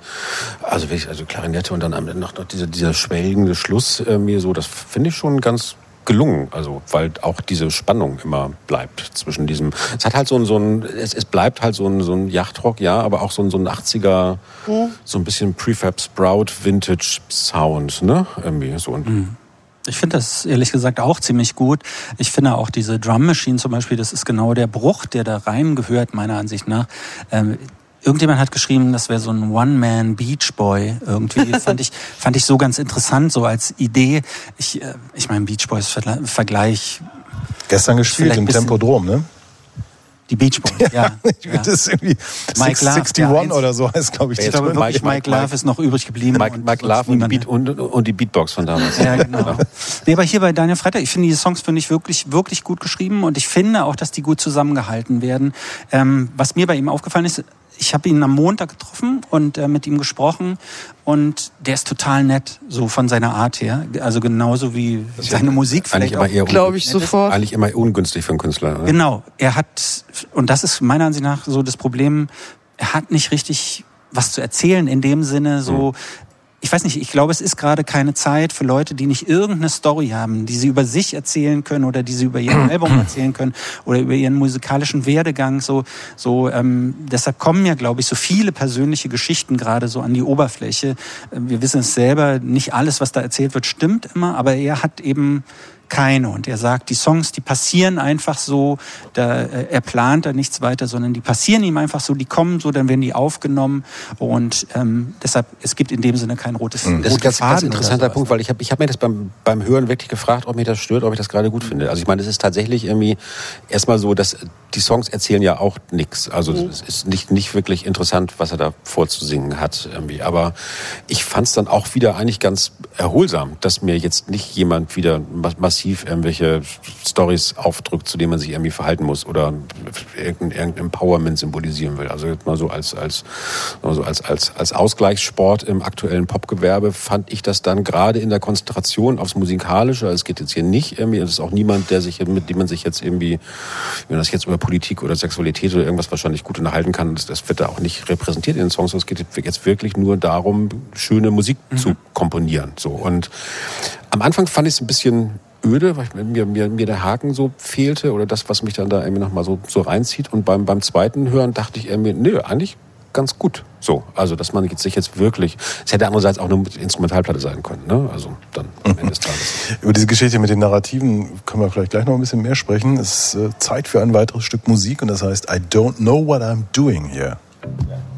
also, also Klarinette und dann noch, noch dieser, dieser schwelgende Schluss irgendwie so, das finde ich schon ganz gelungen. Also, weil auch diese Spannung immer bleibt zwischen diesem. Es hat halt so ein, so ein es, es bleibt halt so ein, so ein Yachtrock, ja, aber auch so ein, so ein 80er, mhm. so ein bisschen Prefab Sprout Vintage Sound, ne? Irgendwie so. Mhm.
Ich finde das ehrlich gesagt auch ziemlich gut. Ich finde auch diese Drum Machine zum Beispiel, das ist genau der Bruch, der da reingehört, meiner Ansicht nach. Ähm, Irgendjemand hat geschrieben, das wäre so ein One-Man-Beach Boy irgendwie. fand ich, fand ich so ganz interessant, so als Idee. Ich, äh, ich meine, Beach Boys Vergleich.
Gestern gespielt im Tempodrom, ne?
Die Beach Boys, ja.
ja. Das ist irgendwie Mike 61 Love, oder so heißt, glaube ich.
Ich glaube wirklich, Mike, Mike Love ist noch übrig geblieben.
Mike, Mike Love und die, Beat, und, und die, Beatbox von damals.
Ja, genau. nee, aber hier bei Daniel Freitag, ich finde, diese Songs finde ich wirklich, wirklich gut geschrieben und ich finde auch, dass die gut zusammengehalten werden. Ähm, was mir bei ihm aufgefallen ist, ich habe ihn am Montag getroffen und äh, mit ihm gesprochen und der ist total nett, so von seiner Art her. Also genauso wie seine Musik
vielleicht auch.
Glaube ich sofort.
Eigentlich immer ungünstig für einen Künstler.
Oder? Genau. Er hat, und das ist meiner Ansicht nach so das Problem, er hat nicht richtig was zu erzählen in dem Sinne, so, hm ich weiß nicht, ich glaube, es ist gerade keine Zeit für Leute, die nicht irgendeine Story haben, die sie über sich erzählen können oder die sie über ihr Album erzählen können oder über ihren musikalischen Werdegang. So, so ähm, deshalb kommen ja, glaube ich, so viele persönliche Geschichten gerade so an die Oberfläche. Wir wissen es selber, nicht alles, was da erzählt wird, stimmt immer, aber er hat eben keine. Und er sagt, die Songs, die passieren einfach so, da, äh, er plant da nichts weiter, sondern die passieren ihm einfach so, die kommen so, dann werden die aufgenommen und ähm, deshalb, es gibt in dem Sinne kein rotes
mhm. Das ist ein ganz, ganz interessanter Punkt, weil ich habe ich hab mir das beim, beim Hören wirklich gefragt, ob mich das stört, ob ich das gerade gut finde. Also ich meine, es ist tatsächlich irgendwie erstmal so, dass die Songs erzählen ja auch nichts. Also mhm. es ist nicht, nicht wirklich interessant, was er da vorzusingen hat irgendwie. Aber ich fand es dann auch wieder eigentlich ganz erholsam, dass mir jetzt nicht jemand wieder was massiv irgendwelche Stories aufdrückt, zu denen man sich irgendwie verhalten muss oder irgendein, irgendein Empowerment symbolisieren will. Also mal so als, als, also als, als, als Ausgleichssport im aktuellen Popgewerbe fand ich das dann gerade in der Konzentration aufs Musikalische. Also es geht jetzt hier nicht irgendwie, es ist auch niemand, der sich, mit dem man sich jetzt irgendwie, wenn das jetzt über Politik oder Sexualität oder irgendwas wahrscheinlich gut unterhalten kann, das, das wird da auch nicht repräsentiert in den Songs. Es geht jetzt wirklich nur darum, schöne Musik mhm. zu komponieren. So. Und am Anfang fand ich es ein bisschen öde, weil mir, mir, mir der Haken so fehlte oder das, was mich dann da irgendwie nochmal so, so reinzieht. Und beim, beim zweiten Hören dachte ich irgendwie, nö, eigentlich ganz gut. So, also dass man jetzt sich jetzt wirklich, es hätte andererseits auch eine Instrumentalplatte sein können, ne? Also dann am Ende des Tages.
Über diese Geschichte mit den Narrativen können wir vielleicht gleich noch ein bisschen mehr sprechen. Es ist äh, Zeit für ein weiteres Stück Musik und das heißt I don't know what I'm doing here. Ja.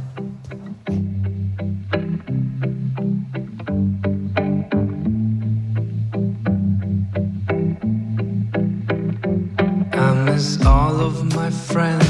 Miss all of my friends.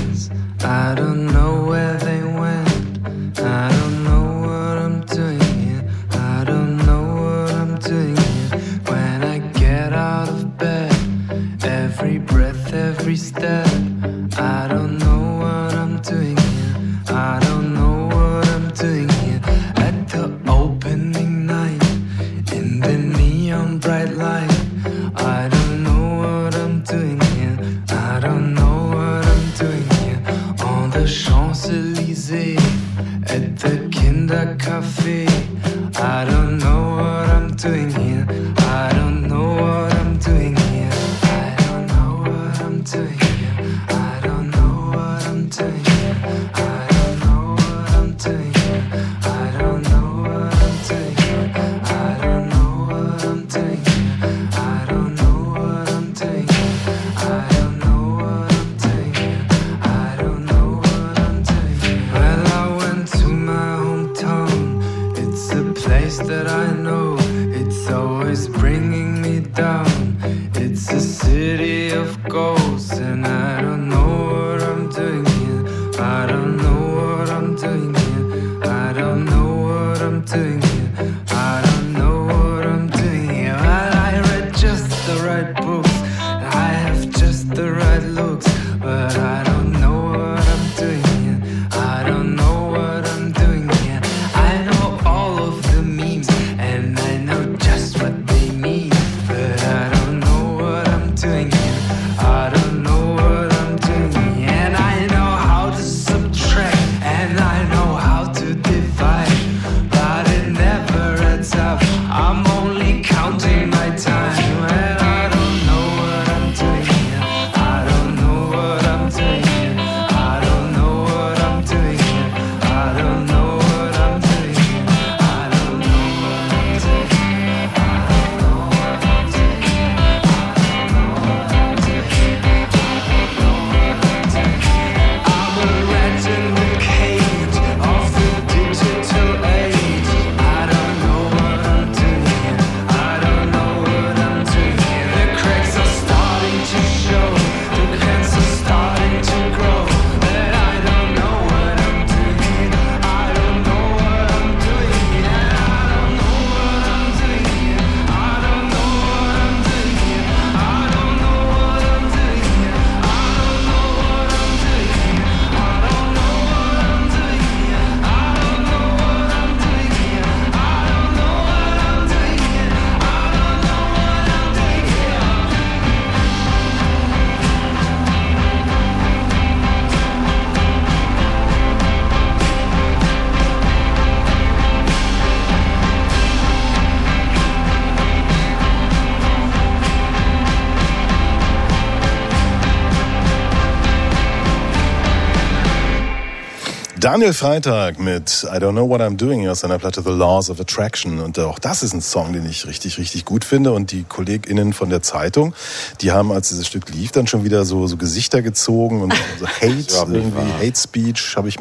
Daniel Freitag mit I Don't Know What I'm Doing aus seiner Platte The Laws of Attraction. Und auch das ist ein Song, den ich richtig, richtig gut finde. Und die KollegInnen von der Zeitung, die haben, als dieses Stück lief, dann schon wieder so, so Gesichter gezogen und so Hate, irgendwie Hate Speech habe ich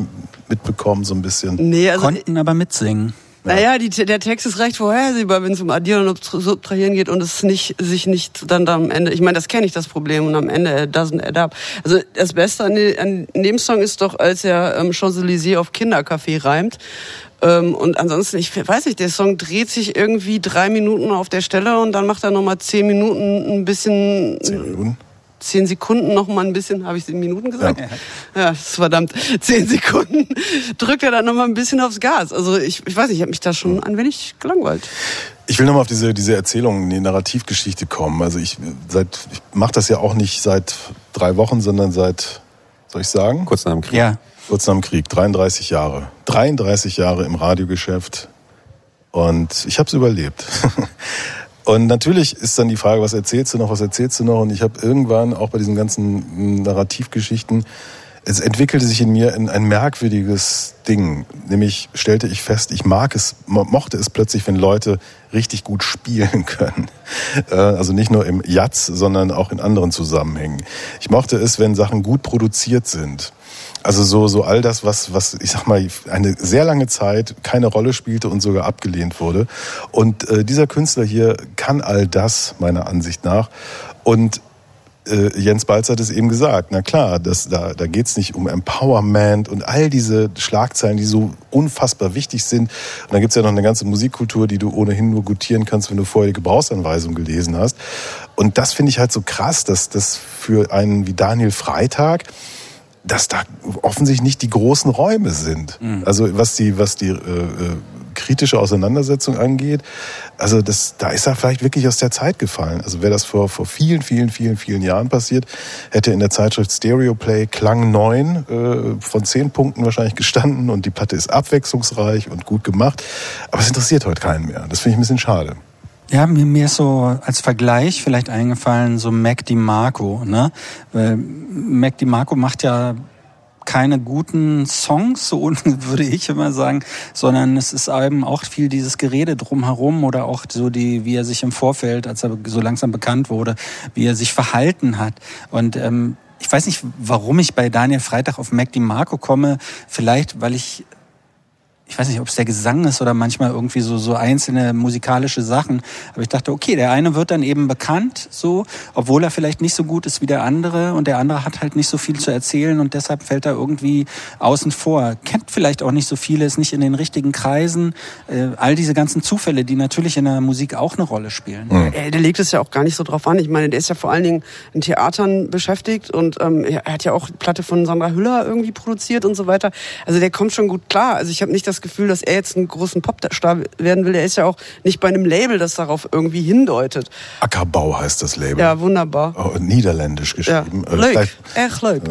mitbekommen, so ein bisschen.
Nee, also
Konnten aber mitsingen.
Naja, die, der Text ist recht vorhersehbar, wenn es um Addieren und Subtrahieren geht und es nicht, sich nicht dann da am Ende, ich meine, das kenne ich, das Problem, und am Ende it doesn't add up. Also das Beste an, an dem Song ist doch, als er ähm, Champs-Élysées auf Kindercafé reimt. Ähm, und ansonsten, ich weiß nicht, der Song dreht sich irgendwie drei Minuten auf der Stelle und dann macht er nochmal zehn Minuten ein bisschen...
Zehn Minuten.
Zehn Sekunden noch mal ein bisschen, habe ich sieben Minuten gesagt? Ja. ja, das ist verdammt. Zehn Sekunden drückt er dann noch mal ein bisschen aufs Gas. Also ich, ich weiß nicht, ich habe mich da schon ein wenig gelangweilt.
Ich will nochmal auf diese, diese Erzählung, die Narrativgeschichte kommen. Also ich, seit, ich mache das ja auch nicht seit drei Wochen, sondern seit, soll ich sagen?
Kurz nach dem Krieg.
Ja.
Kurz nach dem Krieg, 33 Jahre. 33 Jahre im Radiogeschäft und ich habe es überlebt. Und natürlich ist dann die Frage, was erzählst du noch, was erzählst du noch? Und ich habe irgendwann auch bei diesen ganzen Narrativgeschichten, es entwickelte sich in mir ein, merkwürdiges Ding. Nämlich stellte ich fest, ich mag es, mochte es plötzlich, wenn Leute richtig gut spielen können. Also nicht nur im Jazz, sondern auch in anderen Zusammenhängen. Ich mochte es, wenn Sachen gut produziert sind. Also so, so all das, was, was, ich sag mal, eine sehr lange Zeit keine Rolle spielte und sogar abgelehnt wurde. Und äh, dieser Künstler hier kann all das, meiner Ansicht nach. Und äh, Jens Balz hat es eben gesagt, na klar, das, da, da geht es nicht um Empowerment und all diese Schlagzeilen, die so unfassbar wichtig sind. Und dann gibt es ja noch eine ganze Musikkultur, die du ohnehin nur gutieren kannst, wenn du vorher die Gebrauchsanweisung gelesen hast. Und das finde ich halt so krass, dass das für einen wie Daniel Freitag, dass da offensichtlich nicht die großen Räume sind. Mhm. Also was die, was die äh, kritische Auseinandersetzung angeht. Also das, da ist er vielleicht wirklich aus der Zeit gefallen. Also wäre das vor, vor vielen, vielen, vielen, vielen Jahren passiert, hätte in der Zeitschrift Stereo Play Klang 9 äh, von 10 Punkten wahrscheinlich gestanden und die Platte ist abwechslungsreich und gut gemacht. Aber es interessiert heute keinen mehr. Das finde ich ein bisschen schade.
Ja, mir, mir ist so als Vergleich vielleicht eingefallen, so Mac DiMarco, ne? Weil Mac DiMarco macht ja keine guten Songs, so würde ich immer sagen, sondern es ist eben auch viel dieses Gerede drumherum oder auch so die, wie er sich im Vorfeld, als er so langsam bekannt wurde, wie er sich verhalten hat. Und ähm, ich weiß nicht, warum ich bei Daniel Freitag auf Mac DiMarco komme. Vielleicht, weil ich ich weiß nicht, ob es der Gesang ist oder manchmal irgendwie so, so einzelne musikalische Sachen. Aber ich dachte, okay, der eine wird dann eben bekannt, so, obwohl er vielleicht nicht so gut ist wie der andere und der andere hat halt nicht so viel zu erzählen und deshalb fällt er irgendwie außen vor. Kennt vielleicht auch nicht so viele, ist nicht in den richtigen Kreisen. Äh, all diese ganzen Zufälle, die natürlich in der Musik auch eine Rolle spielen.
Mhm. Der legt es ja auch gar nicht so drauf an. Ich meine, der ist ja vor allen Dingen in Theatern beschäftigt und ähm, er hat ja auch Platte von Sandra Hüller irgendwie produziert und so weiter. Also der kommt schon gut klar. Also ich habe nicht das das Gefühl, dass er jetzt einen großen Popstar werden will. Er ist ja auch nicht bei einem Label, das darauf irgendwie hindeutet.
Ackerbau heißt das Label.
Ja, wunderbar.
Oh, niederländisch geschrieben.
Ja. Leuk, echt leuk.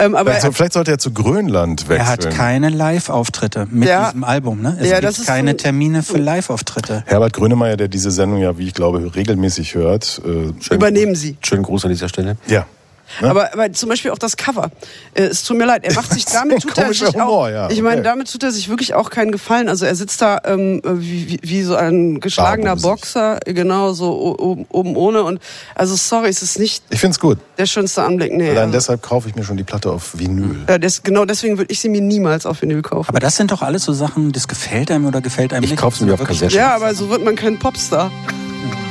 ähm, aber vielleicht, vielleicht, sollte er zu Grönland wechseln.
Er hat keine Live-Auftritte mit ja. diesem Album. Ne? Es
ja,
gibt keine Termine für Live-Auftritte.
Herbert Grönemeyer, der diese Sendung ja, wie ich glaube, regelmäßig hört.
Äh, Übernehmen Sie.
Schönen Gruß an dieser Stelle.
Ja.
Ne? Aber, aber zum Beispiel auch das Cover. Äh, es tut mir leid, er macht sich damit tut er sich Humor, auch, ja. Ich meine, damit tut er sich wirklich auch keinen Gefallen. Also er sitzt da ähm, wie, wie, wie so ein geschlagener Boxer, genau so oben, oben ohne und also sorry, es ist nicht.
Ich find's gut.
Der schönste Anblick, nee.
Allein also. deshalb kaufe ich mir schon die Platte auf Vinyl.
Ja, das, genau deswegen würde ich sie mir niemals auf Vinyl kaufen.
Aber das sind doch alles so Sachen, das gefällt einem oder gefällt einem
ich
nicht.
Ich kaufe sie mir auf Kassette.
Ja, aber so wird man kein Popstar.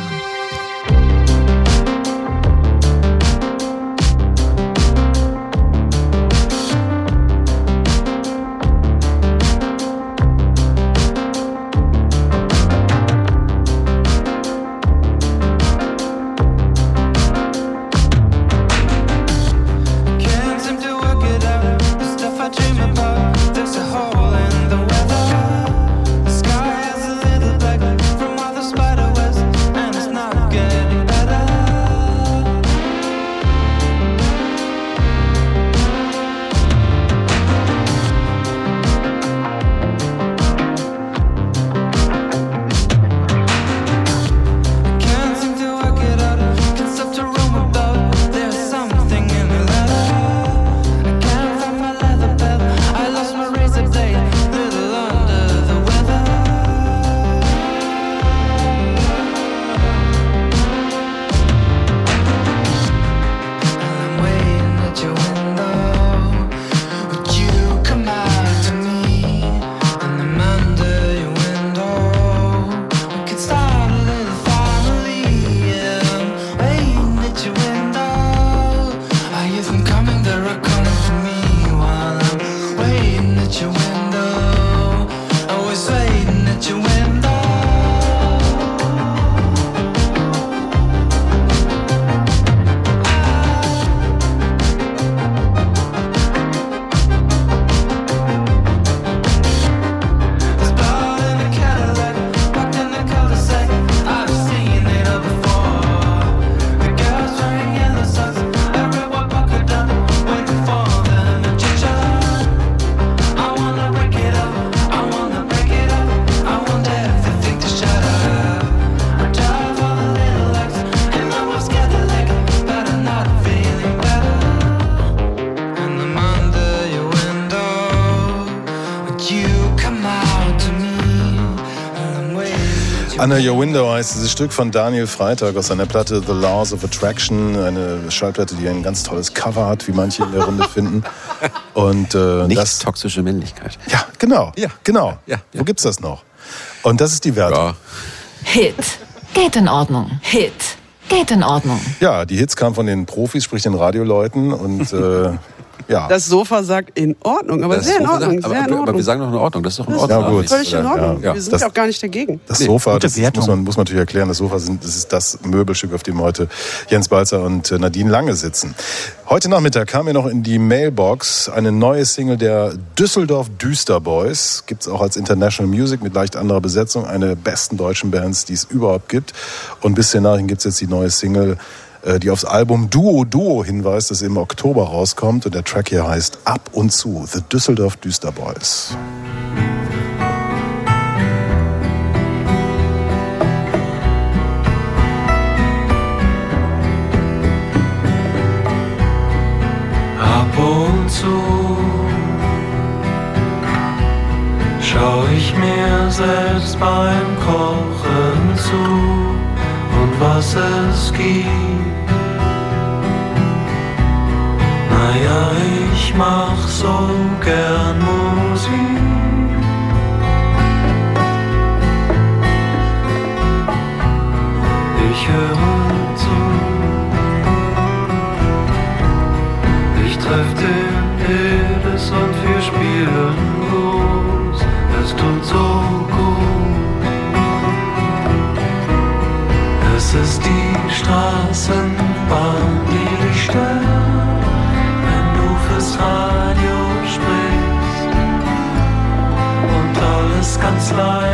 Under Your Window heißt dieses Stück von Daniel Freitag aus seiner Platte The Laws of Attraction. Eine Schallplatte, die ein ganz tolles Cover hat, wie manche in der Runde finden. Und äh,
Nicht
das
toxische Männlichkeit.
Ja, genau.
Ja.
Genau.
Ja, ja.
Wo gibt's das noch? Und das ist die Wertung.
Ja.
Hit. Geht in Ordnung. Hit. Geht in Ordnung.
Ja, die Hits kamen von den Profis, sprich den Radioleuten und äh, Ja.
Das Sofa sagt in Ordnung, aber
Das
sehr in Ordnung,
sagt-
sehr
aber,
in Ordnung.
aber wir sagen doch in Ordnung, das ist doch in Ordnung.
Ja, gut.
Völlig in
Ja,
Ordnung.
ja.
Wir sind
Das-
auch gar nicht dagegen.
Das
Nee,
Sofa, das ist, muss, man, muss man natürlich erklären, das Sofa sind, das ist das Möbelstück, auf dem heute Jens Balzer und äh, Nadine Lange sitzen. Heute Nachmittag kam mir noch in die Mailbox eine neue Single der Düsseldorf Düster Boys. Gibt's auch als International Music mit leicht anderer Besetzung. Eine der besten deutschen Bands, die es überhaupt gibt. Und bis den Nachrichten gibt's jetzt die neue Single, die aufs Album Duo Duo hinweist, das im Oktober rauskommt. Und der Track hier heißt Ab und zu, The Düsseldorf Düster Boys.
Ab und zu schau ich mir selbst beim Kochen zu und was es gibt. Mach so gern Musik. Alles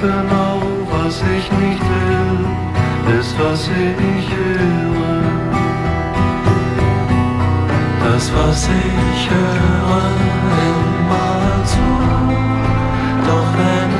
genau, was ich nicht will, ist was ich höre. Das, was ich höre, immer zu. Doch wenn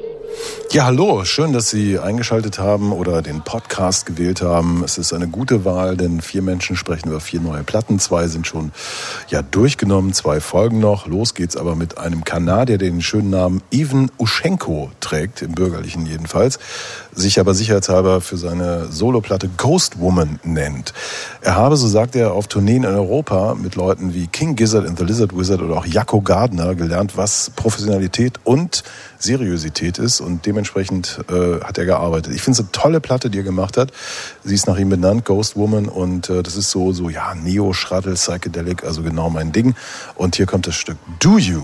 Ja, hallo, schön, dass Sie eingeschaltet haben oder den Podcast gewählt haben. Es ist eine gute Wahl, denn vier Menschen sprechen über vier neue Platten. Zwei sind schon ja durchgenommen, zwei folgen noch. Los geht's aber mit einem Kanadier, der den schönen Namen Ivan Uschenko trägt, im Bürgerlichen jedenfalls, sich aber sicherheitshalber für seine Soloplatte Ghost Woman nennt. Er habe, so sagt er, auf Tourneen in Europa mit Leuten wie King Gizzard and the Lizard Wizard oder auch Jacko Gardner gelernt, was Professionalität und Seriosität ist und dementsprechend äh, hat er gearbeitet. Ich finde es eine tolle Platte, die er gemacht hat. Sie ist nach ihm benannt, Ghost Woman und äh, das ist so so ja Neo Shuttle Psychedelic, also genau mein Ding. Und hier kommt das Stück Do You.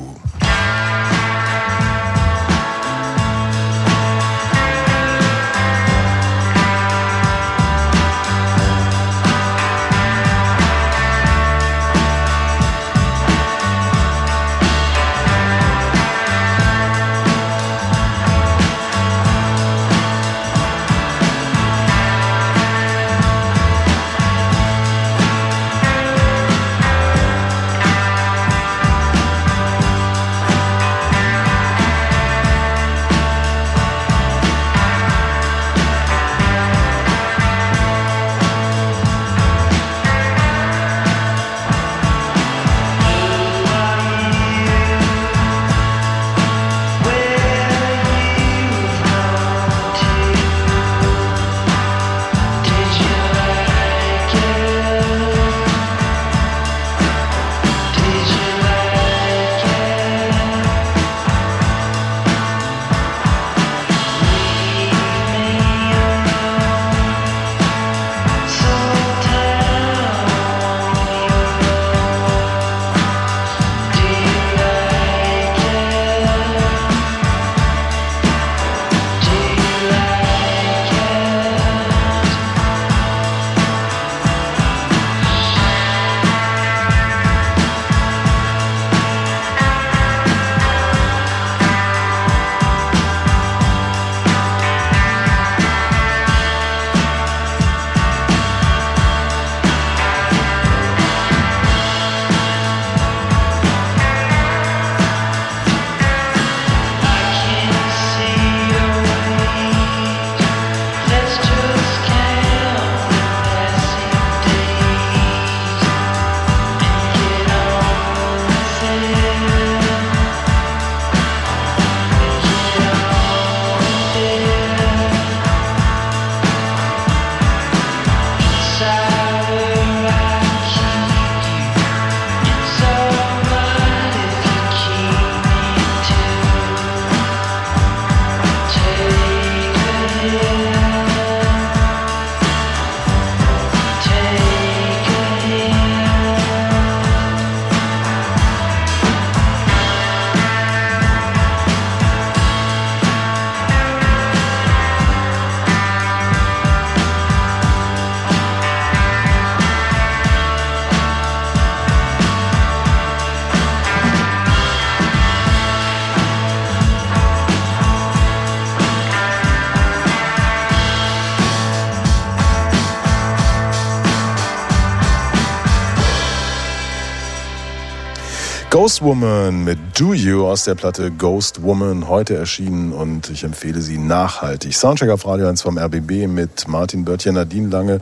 Ghost Woman mit Do You aus der Platte Ghost Woman heute erschienen und ich empfehle sie nachhaltig. Soundcheck auf Radio 1 vom RBB mit Martin Börtchen, Nadine Lange,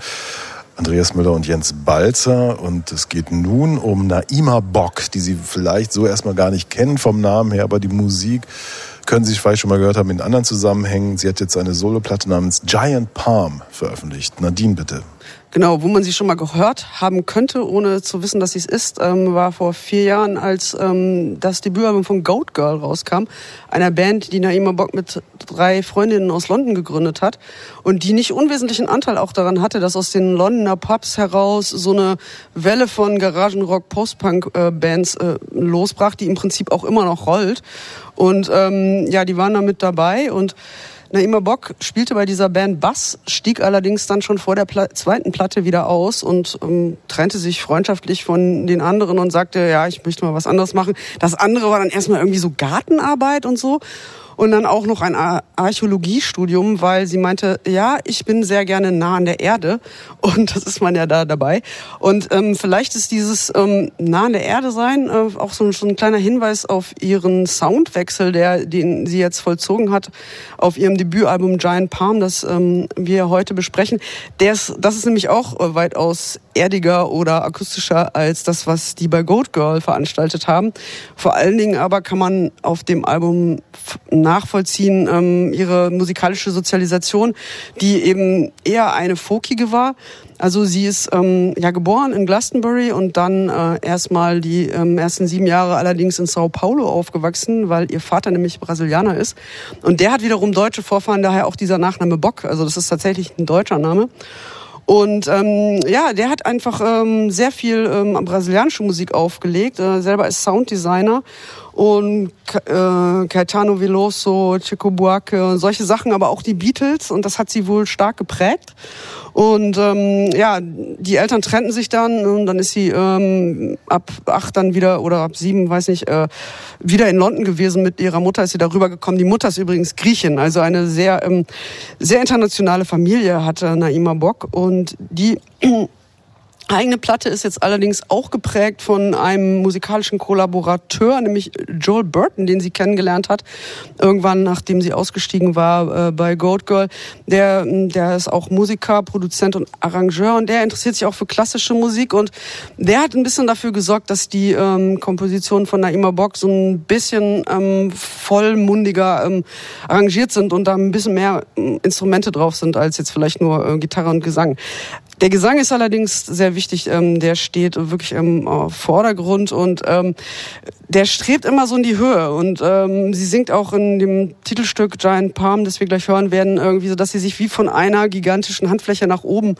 Andreas Müller und Jens Balzer und es geht nun um Naima Bock, die Sie vielleicht so erstmal gar nicht kennen vom Namen her, aber die Musik können Sie vielleicht schon mal gehört haben in anderen Zusammenhängen. Sie hat jetzt eine Soloplatte namens Giant Palm veröffentlicht. Nadine bitte.
Genau, wo man sie schon mal gehört haben könnte, ohne zu wissen, dass sie es ist, ähm, war vor vier Jahren, als ähm, das Debütalbum von Goat Girl rauskam, einer Band, die Naima Bock mit drei Freundinnen aus London gegründet hat und die nicht unwesentlichen Anteil auch daran hatte, dass aus den Londoner Pubs heraus so eine Welle von Garagenrock, Post-Punk-Bands äh, losbrach, die im Prinzip auch immer noch rollt. Und ähm, ja, die waren da mit dabei und Naima Bock spielte bei dieser Band Bass, stieg allerdings dann schon vor der Pla zweiten Platte wieder aus und ähm, trennte sich freundschaftlich von den anderen und sagte, ja, ich möchte mal was anderes machen. Das andere war dann erstmal irgendwie so Gartenarbeit und so und dann auch noch ein Archäologiestudium, weil sie meinte, ja, ich bin sehr gerne nah an der Erde und das ist man ja da dabei. Und ähm, vielleicht ist dieses ähm, nah an der Erde sein äh, auch so, so ein kleiner Hinweis auf ihren Soundwechsel, der den sie jetzt vollzogen hat auf ihrem Debütalbum Giant Palm, das ähm, wir heute besprechen. Der ist, das ist nämlich auch äh, weitaus erdiger oder akustischer als das, was die bei Goat Girl veranstaltet haben. Vor allen Dingen aber kann man auf dem Album nachvollziehen, ähm, ihre musikalische Sozialisation, die eben eher eine folkige war. Also sie ist ähm, ja geboren in Glastonbury und dann äh, erstmal die ähm, ersten sieben Jahre allerdings in Sao Paulo aufgewachsen, weil ihr Vater nämlich Brasilianer ist. Und der hat wiederum deutsche Vorfahren, daher auch dieser Nachname Bock. Also das ist tatsächlich ein deutscher Name. Und ähm, ja, der hat einfach ähm, sehr viel ähm, brasilianische Musik aufgelegt. Äh, selber ist Sounddesigner und äh, Caetano Veloso, Chico Buarque und solche Sachen, aber auch die Beatles und das hat sie wohl stark geprägt. Und ähm, ja, die Eltern trennten sich dann und dann ist sie ähm, ab acht dann wieder oder ab sieben, weiß nicht, äh, wieder in London gewesen mit ihrer Mutter, ist sie darüber gekommen. Die Mutter ist übrigens Griechin, also eine sehr, ähm, sehr internationale Familie hatte Naima Bock und die Eigene Platte ist jetzt allerdings auch geprägt von einem musikalischen Kollaborateur, nämlich Joel Burton, den sie kennengelernt hat, irgendwann nachdem sie ausgestiegen war äh, bei Goat Girl. Der, der ist auch Musiker, Produzent und Arrangeur und der interessiert sich auch für klassische Musik und der hat ein bisschen dafür gesorgt, dass die ähm, Kompositionen von Naima Bock so ein bisschen ähm, vollmundiger ähm, arrangiert sind und da ein bisschen mehr ähm, Instrumente drauf sind als jetzt vielleicht nur äh, Gitarre und Gesang. Der Gesang ist allerdings sehr wichtig. Ähm, der steht wirklich im äh, Vordergrund und ähm, der strebt immer so in die Höhe. Und ähm, sie singt auch in dem Titelstück Giant Palm, das wir gleich hören werden, irgendwie so, dass sie sich wie von einer gigantischen Handfläche nach oben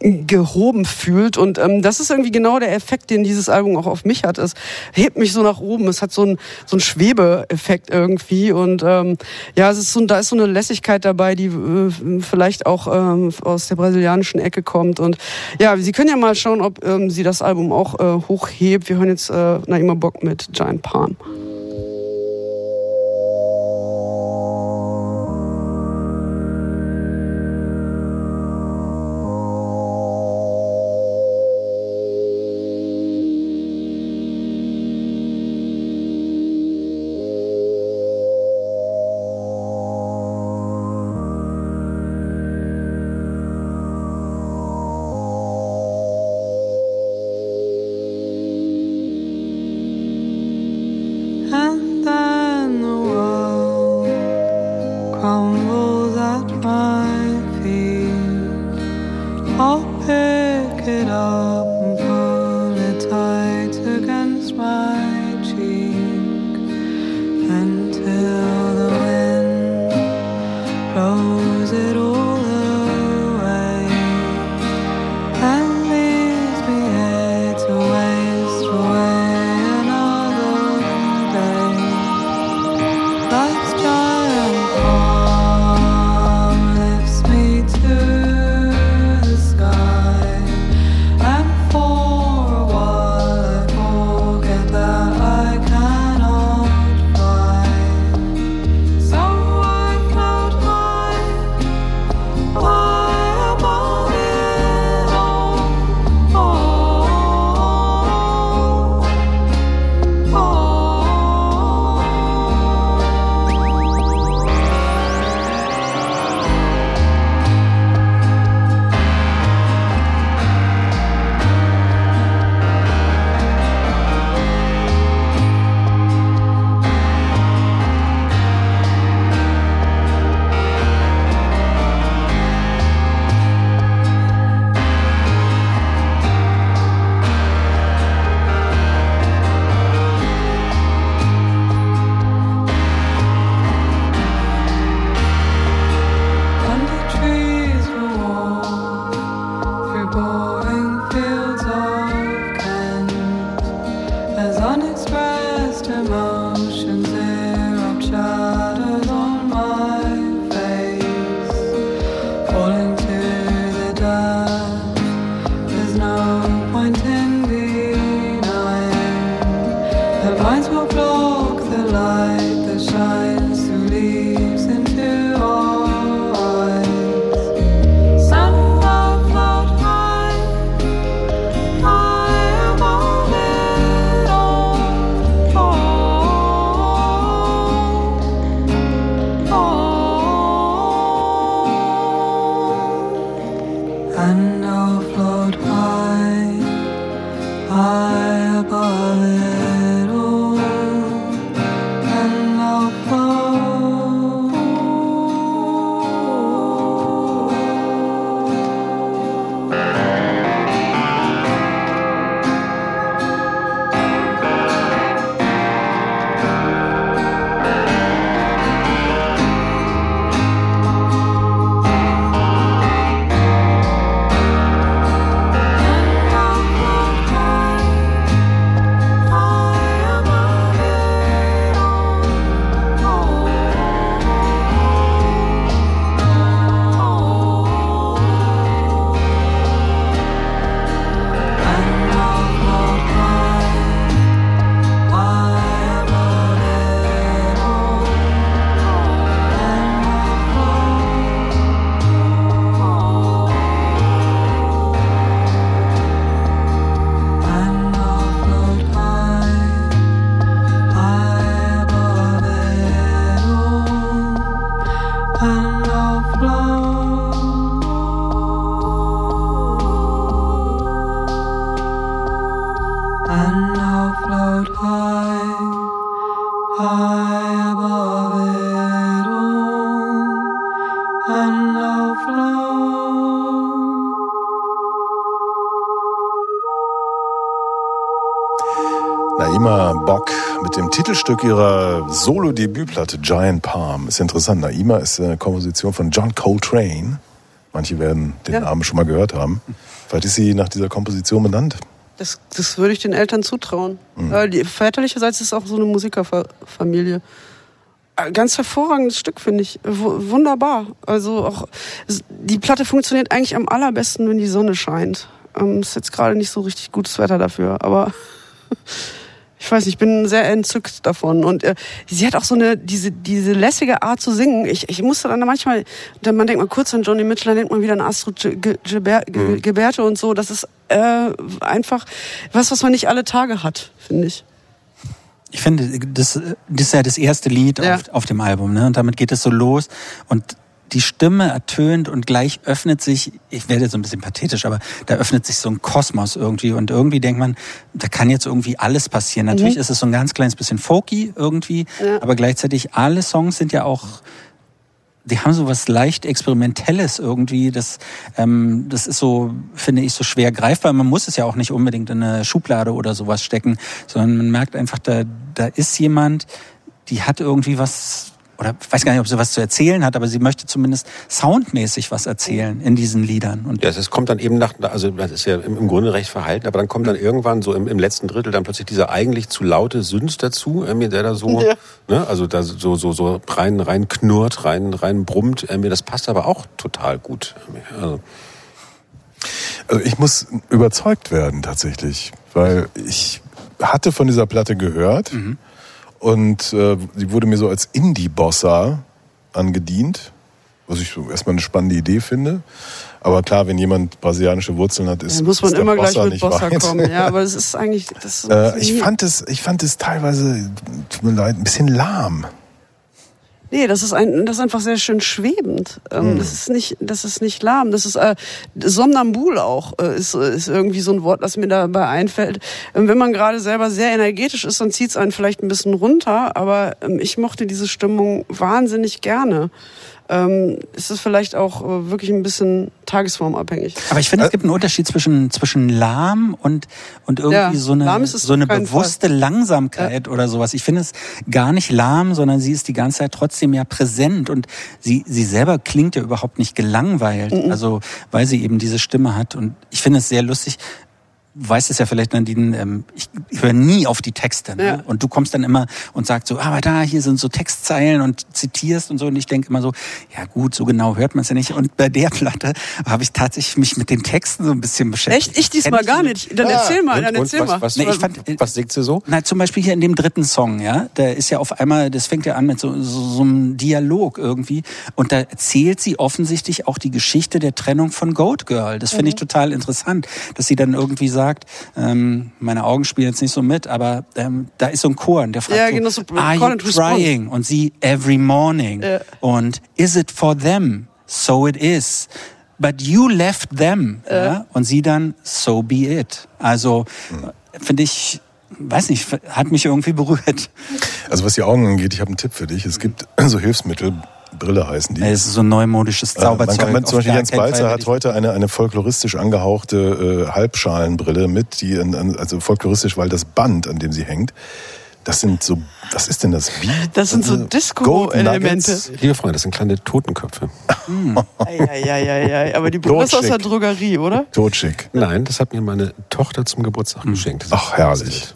gehoben fühlt. Und ähm, das ist irgendwie genau der Effekt, den dieses Album auch auf mich hat. Es hebt mich so nach oben. Es hat so ein so ein Schwebeeffekt irgendwie. Und ähm, ja, es ist so, da ist so eine Lässigkeit dabei, die äh, vielleicht auch ähm, aus der brasilianischen Ecke kommt kommt. Und ja, Sie können ja mal schauen, ob ähm, sie das Album auch äh, hochhebt. Wir hören jetzt äh, Naima Bock mit Giant Palm.
Titelstück ihrer Solo-Debütplatte Giant Palm. Ist interessant. Naima ist eine Komposition von John Coltrane. Manche werden den
Ja.
Namen schon mal gehört haben. Vielleicht ist sie nach dieser Komposition benannt.
Das, das würde ich den Eltern zutrauen. Äh, die, väterlicherseits ist es auch so eine Musikerfamilie. Äh, Ganz hervorragendes Stück, finde ich. W wunderbar. Also auch, die Platte funktioniert eigentlich am allerbesten, wenn die Sonne scheint. Ähm, ist jetzt gerade nicht so richtig gutes Wetter dafür, aber ich weiß nicht, ich bin sehr entzückt davon. Und äh, sie hat auch so eine, diese, diese lässige Art zu singen. Ich, ich musste dann manchmal, dann, man denkt mal kurz an Johnny Mitchell, dann denkt man wieder an Astrid Ge- Ge- Geber- Ge- Gebärte und so. Das ist äh, einfach was, was man nicht alle Tage hat, finde ich.
Ich finde, das, das ist ja das erste Lied
Ja.
auf, auf dem Album, ne? Und damit geht es so los. Und die Stimme ertönt und gleich öffnet sich, ich werde jetzt so ein bisschen pathetisch, aber da öffnet sich so ein Kosmos irgendwie und irgendwie denkt man, da kann jetzt irgendwie alles passieren. Natürlich ist es so ein ganz kleines bisschen folky irgendwie,
Ja.
aber gleichzeitig alle Songs sind ja auch die haben so was leicht Experimentelles irgendwie. Das, ähm, das ist so, finde ich, so schwer greifbar. Man muss es ja auch nicht unbedingt in eine Schublade oder sowas stecken, sondern man merkt einfach, da, da ist jemand, die hat irgendwie was, oder ich weiß gar nicht, ob sie was zu erzählen hat, aber sie möchte zumindest soundmäßig was erzählen in diesen Liedern. Und
Ja, es kommt dann eben nach, also das ist ja im, Grunde recht verhalten, aber dann kommt dann irgendwann so im, im letzten Drittel dann plötzlich dieser eigentlich zu laute Synth dazu, äh, der da so,
Ja.
ne, also da so so so rein rein knurrt, rein rein brummt, äh, mir das passt aber auch total gut. Also,
Also ich muss überzeugt werden tatsächlich, weil ich hatte von dieser Platte gehört und äh, sie wurde mir so als Indie-Bossa angedient, was ich so erstmal eine spannende Idee finde. Aber klar, wenn jemand brasilianische Wurzeln hat, ist,
Da muss man
ist
immer gleich
Bossa
mit
nicht
Bossa
weit.
kommen. Ja, aber das ist eigentlich. Das
Äh, ich fand es, ich fand es teilweise, tut mir leid, ein bisschen lahm.
Nee, das ist, ein, das ist einfach sehr schön schwebend. Ähm, Das ist nicht, das ist nicht lahm. Das ist äh, somnambul auch. Äh, ist, ist irgendwie so ein Wort, das mir dabei einfällt. Ähm, wenn man gerade selber sehr energetisch ist, dann zieht es einen vielleicht ein bisschen runter. Aber ähm, ich mochte diese Stimmung wahnsinnig gerne. Ähm, ist es vielleicht auch äh, wirklich ein bisschen tagesformabhängig.
Aber ich finde, es gibt einen Unterschied zwischen, zwischen lahm und, und irgendwie
Ja,
so eine, so eine bewusste Langsamkeit oder sowas. Ich finde es gar nicht lahm, sondern sie ist die ganze Zeit trotzdem ja präsent und sie, sie selber klingt ja überhaupt nicht gelangweilt. Also, weil sie eben diese Stimme hat und ich finde es sehr lustig. Du weißt es ja vielleicht, Nadine, ähm, ich, ich höre nie auf die Texte. Ne?
Ja.
Und du kommst dann immer und sagst so, aber da, hier sind so Textzeilen und zitierst und so. Und ich denke immer so, ja gut, so genau hört man es ja nicht. Und bei der Platte habe ich tatsächlich mich mit den Texten so ein bisschen beschäftigt.
Echt? Ich diesmal gar nicht. Dann erzähl mal,
und,
dann
und
erzähl
was,
mal.
was,
Nee, ich fand-
was singt sie so?
Na, zum Beispiel hier in dem dritten Song, ja, da ist ja auf einmal, das fängt ja an mit so, so, so einem Dialog irgendwie. Und da erzählt sie offensichtlich auch die Geschichte der Trennung von Goat Girl. Das finde ich total interessant, dass sie dann irgendwie sagt, ähm, meine Augen spielen jetzt nicht so mit, aber ähm, da ist so ein Chor und der fragt
Ja,
so,
genau so,
are you crying? Und sie, every morning.
Ja.
Und is it for them? So it is. But you left them. Ja? Und sie dann, so be it. Also, finde ich, weiß nicht, hat mich irgendwie berührt.
Also was die Augen angeht, ich habe einen Tipp für dich. Es gibt so Hilfsmittel, Brille heißen die.
Es ist so ein neumodisches
Äh, Man
Zauberzeug.
kann, man, zum
auf
Beispiel Jens Balzer hat heute eine, eine folkloristisch angehauchte äh, Halbschalenbrille mit, die in, also folkloristisch, weil das Band, an dem sie hängt, das sind so, was ist denn das? Wie?
Das sind so
Also,
Disco-Elemente.
Liebe Freunde, das sind kleine Totenköpfe.
Eieieiei, aber die Brille ist aus der. Drogerie, oder?
Totschick.
Nein, das hat mir meine Tochter zum Geburtstag geschenkt.
Ach, herrlich.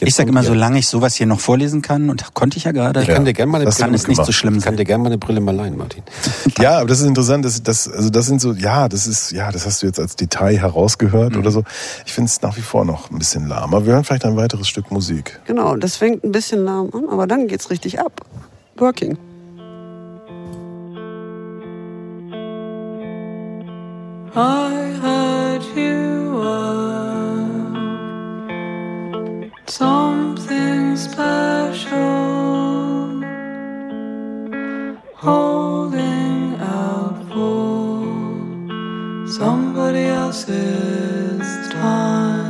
Jetzt
Ich sage immer,
ihr.
solange ich sowas hier noch vorlesen kann, und konnte ich ja gerade,
Ich kann dir gerne mal eine
das
Brille
kann es nicht so schlimm
Ich kann
sein.
dir gerne mal eine Brille mal leihen, Martin.
Ja, aber das ist interessant, das, das, also das sind so, ja, das ist, ja, das hast du jetzt als Detail herausgehört
Mhm.
oder so. Ich finde es nach wie vor noch ein bisschen lahm. Aber wir hören vielleicht ein weiteres Stück Musik.
Genau, das fängt ein bisschen lahm an, aber dann geht's richtig ab. Working.
I heard you were Something special holding out for somebody else's time.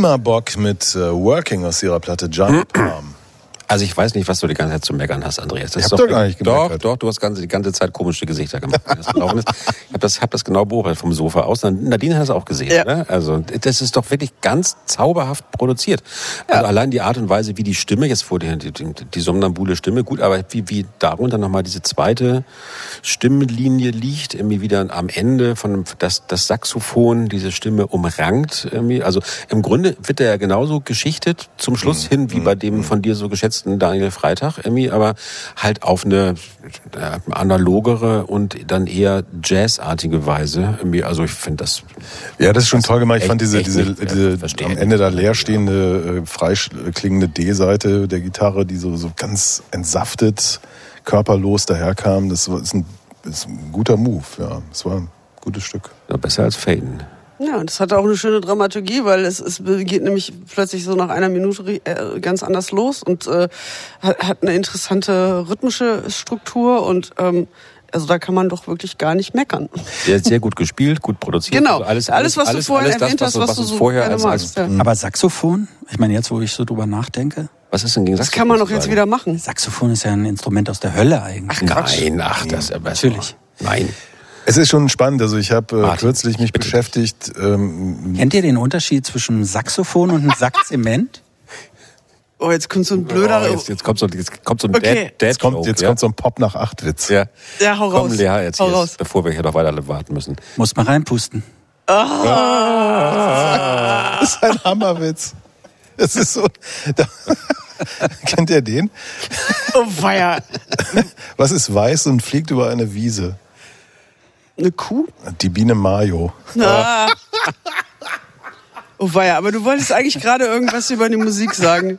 Naima Bock mit äh, Working aus ihrer Platte Giant Palm.
Also ich weiß nicht, was du die ganze Zeit zu meckern hast, Andreas. Das
Ich
ist
hab doch gar nicht
Doch,
gemeckert.
doch, du hast ganze, die ganze Zeit komische Gesichter gemacht. das ist. Ich habe das, hab das genau beobachtet vom Sofa aus. Nadine hat es auch gesehen.
Ja.
Ne? Also das ist doch wirklich ganz zauberhaft produziert. Also allein die Art und Weise, wie die Stimme, jetzt vor die, die, die somnambule Stimme, gut, aber wie, wie darunter nochmal diese zweite Stimmlinie liegt, irgendwie wieder am Ende von das, das Saxophon, diese Stimme umrankt. Irgendwie. Also im Grunde wird er ja genauso geschichtet zum Schluss hin, wie bei dem von dir so geschätzten Daniel Freitag, irgendwie, aber halt auf eine äh, analogere und dann eher jazzartige Weise. Irgendwie. Also ich finde das
Ja, das ist schon toll gemacht. Ich fand diese, diese,
äh,
diese
verstehen.
am Ende da leer stehende, äh, freiklingende D-Seite der Gitarre, die so, so ganz entsaftet, körperlos daherkam. Das war- ist ein, ist ein guter Move, ja. Es war ein gutes Stück.
ja, besser als Faden.
Ja, und das hat auch eine schöne Dramaturgie, weil es, es geht nämlich plötzlich so nach einer Minute äh, ganz anders los und äh, hat, hat eine interessante rhythmische Struktur und ähm, also da kann man doch wirklich gar nicht meckern.
Sehr, sehr gut gespielt, gut produziert.
Genau.
Also alles,
Alles, was du vorhin
das,
erwähnt hast, was
was
du so
vorher
gerne
als, als
magst. Ja.
Aber Saxophon? Ich meine, jetzt, wo ich so drüber nachdenke.
Was ist denn gegen
Das
Saxophon
kann man doch jetzt wieder machen.
Saxophon ist ja ein Instrument aus der Hölle eigentlich.
Nein, ach, das aber
Natürlich.
Nein.
Es ist schon spannend. Also ich habe äh, kürzlich mich
bitte.
beschäftigt. Ähm,
Kennt ihr den Unterschied zwischen einem Saxophon und einem Sack Zement?
Oh, jetzt kommt so ein blöder.
Oh, jetzt, jetzt kommt so, jetzt kommt so ein
Okay.
Dad, Dad
jetzt kommt,
Joke,
jetzt
ja?
kommt so ein Pop nach acht Witz.
Ja.
Ja, hau
Komm,
raus.
Lea, jetzt
Hau
hier,
raus.
bevor wir hier noch weiter warten müssen.
Muss man reinpusten.
Das ist ein Hammerwitz. Das ist so. Da, kennt ihr den?
Oh, weia.
Was ist weiß und fliegt über eine Wiese?
Eine Kuh?
Die Biene Mayo.
Ah. Oh, weia. Aber du wolltest eigentlich gerade irgendwas über die Musik sagen.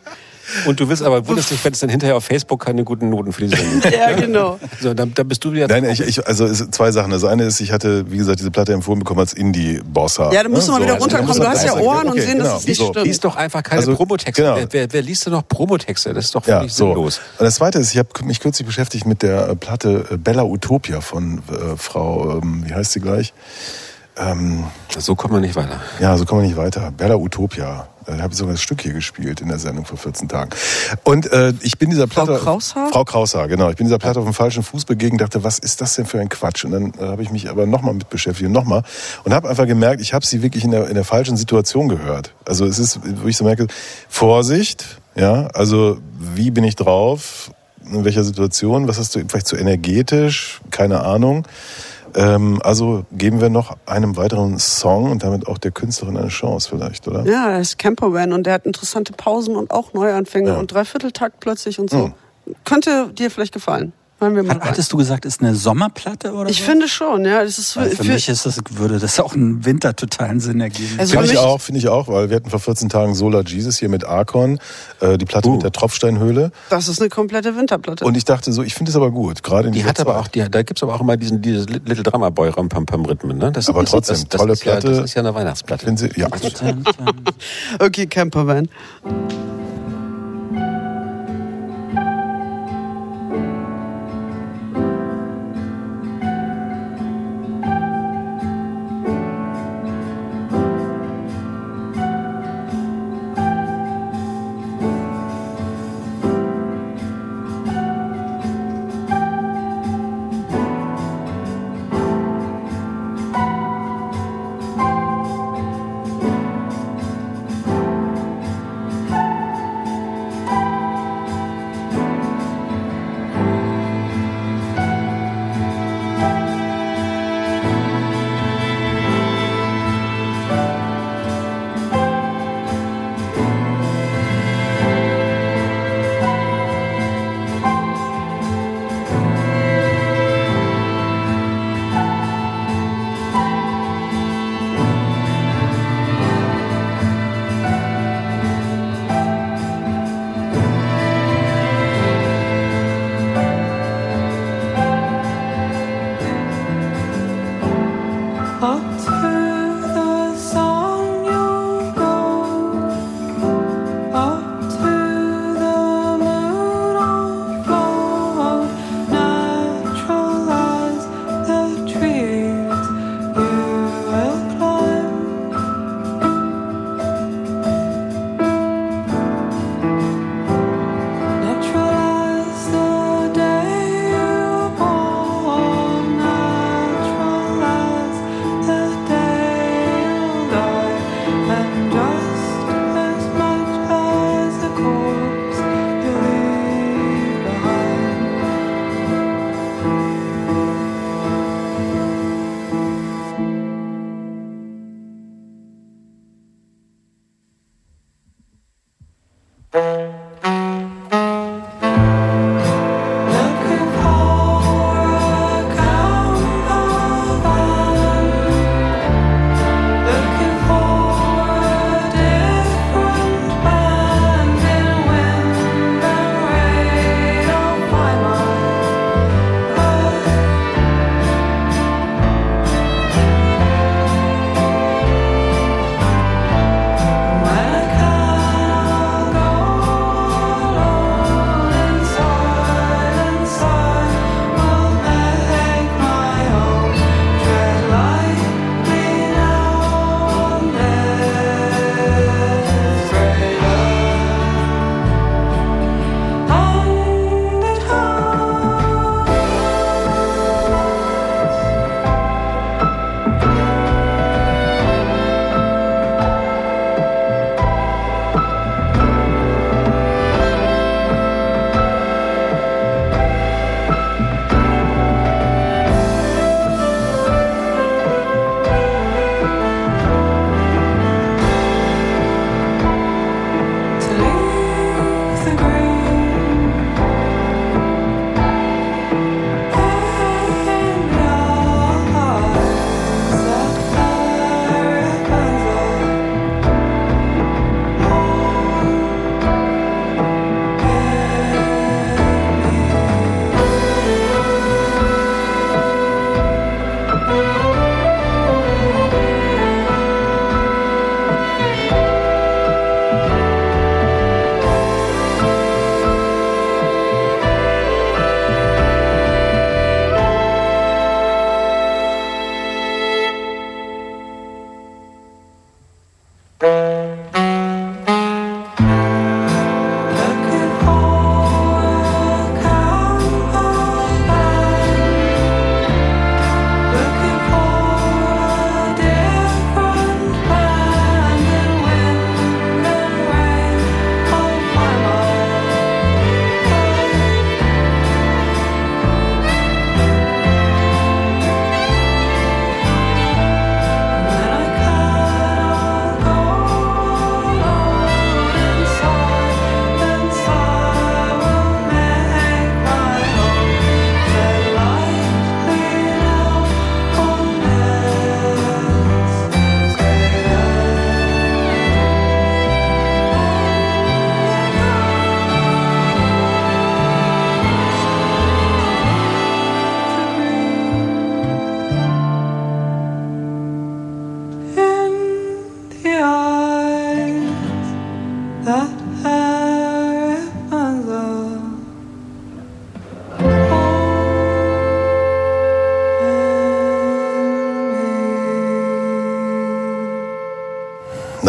Und du willst aber, wunderst dich, wenn es dann hinterher auf Facebook keine guten Noten für die Sendung gibt.
Ja, genau.
So, dann, dann bist du wieder.
Nein, ich, ich, also es sind zwei Sachen. Das eine ist, ich hatte, wie gesagt, diese Platte empfohlen bekommen als Indie-Bosser.
Ja, dann musst du mal wieder runterkommen. Du hast ja Ohren und sehen, dass
genau,
es nicht
so.
stimmt.
Lies doch einfach keine
Also,
Promotexte.
genau.
Wer, wer, wer liest denn noch Promotexte? Das ist doch
Ja,
völlig
so.
sinnlos.
Und das zweite ist, ich habe mich kürzlich beschäftigt mit der äh, Platte äh, Bella Utopia von äh, Frau, ähm, wie heißt sie gleich? Ähm,
So kommt man nicht weiter.
ja, so kommen wir nicht weiter. Bella Utopia. Da habe ich sogar das Stück hier gespielt in der Sendung vor 14 Tagen. Und äh, ich bin dieser Platte...
Frau Kraushaar?
Frau Kraushaar, genau. Ich bin dieser Platte auf dem falschen Fuß begegnet dachte, was ist das denn für ein Quatsch? Und dann äh, habe ich mich aber nochmal mit beschäftigt und nochmal. Und habe einfach gemerkt, ich habe sie wirklich in der, in der falschen Situation gehört. Also es ist, wo ich so merke, Vorsicht, ja, also wie bin ich drauf? In welcher Situation? Was hast du vielleicht zu energetisch? Keine Ahnung. Ähm, also geben wir noch einem weiteren Song und damit auch der Künstlerin eine Chance vielleicht, oder?
Ja, er ist Campervan und der hat interessante Pausen und auch Neuanfänge
Ja.
und Dreivierteltakt plötzlich und so.
Mhm.
Könnte dir vielleicht gefallen. Hören wir mal
Hat, hattest du gesagt, ist eine Sommerplatte oder
Ich
so?
finde schon, ja. Das ist
Weil für, mich ist das, würde das auch einen Winter totalen Sinn ergeben.
Also
Finde
für
ich auch, finde ich auch, weil wir hatten vor 14 Tagen Solar Jesus hier mit Archon, äh, die Platte
Uh.
mit der Tropfsteinhöhle.
das ist eine komplette Winterplatte.
Und ich dachte so, ich finde es aber gut, gerade in
Die hat aber auch, die, da gibt's aber auch immer diesen dieses Little Drama Boy Ram Pam Pam Rhythmen, ne? Das,
Aber trotzdem,
das, das
tolle
ist ja,
Platte.
Das ist ja eine Weihnachtsplatte.
Sie, ja.
okay, Campervan.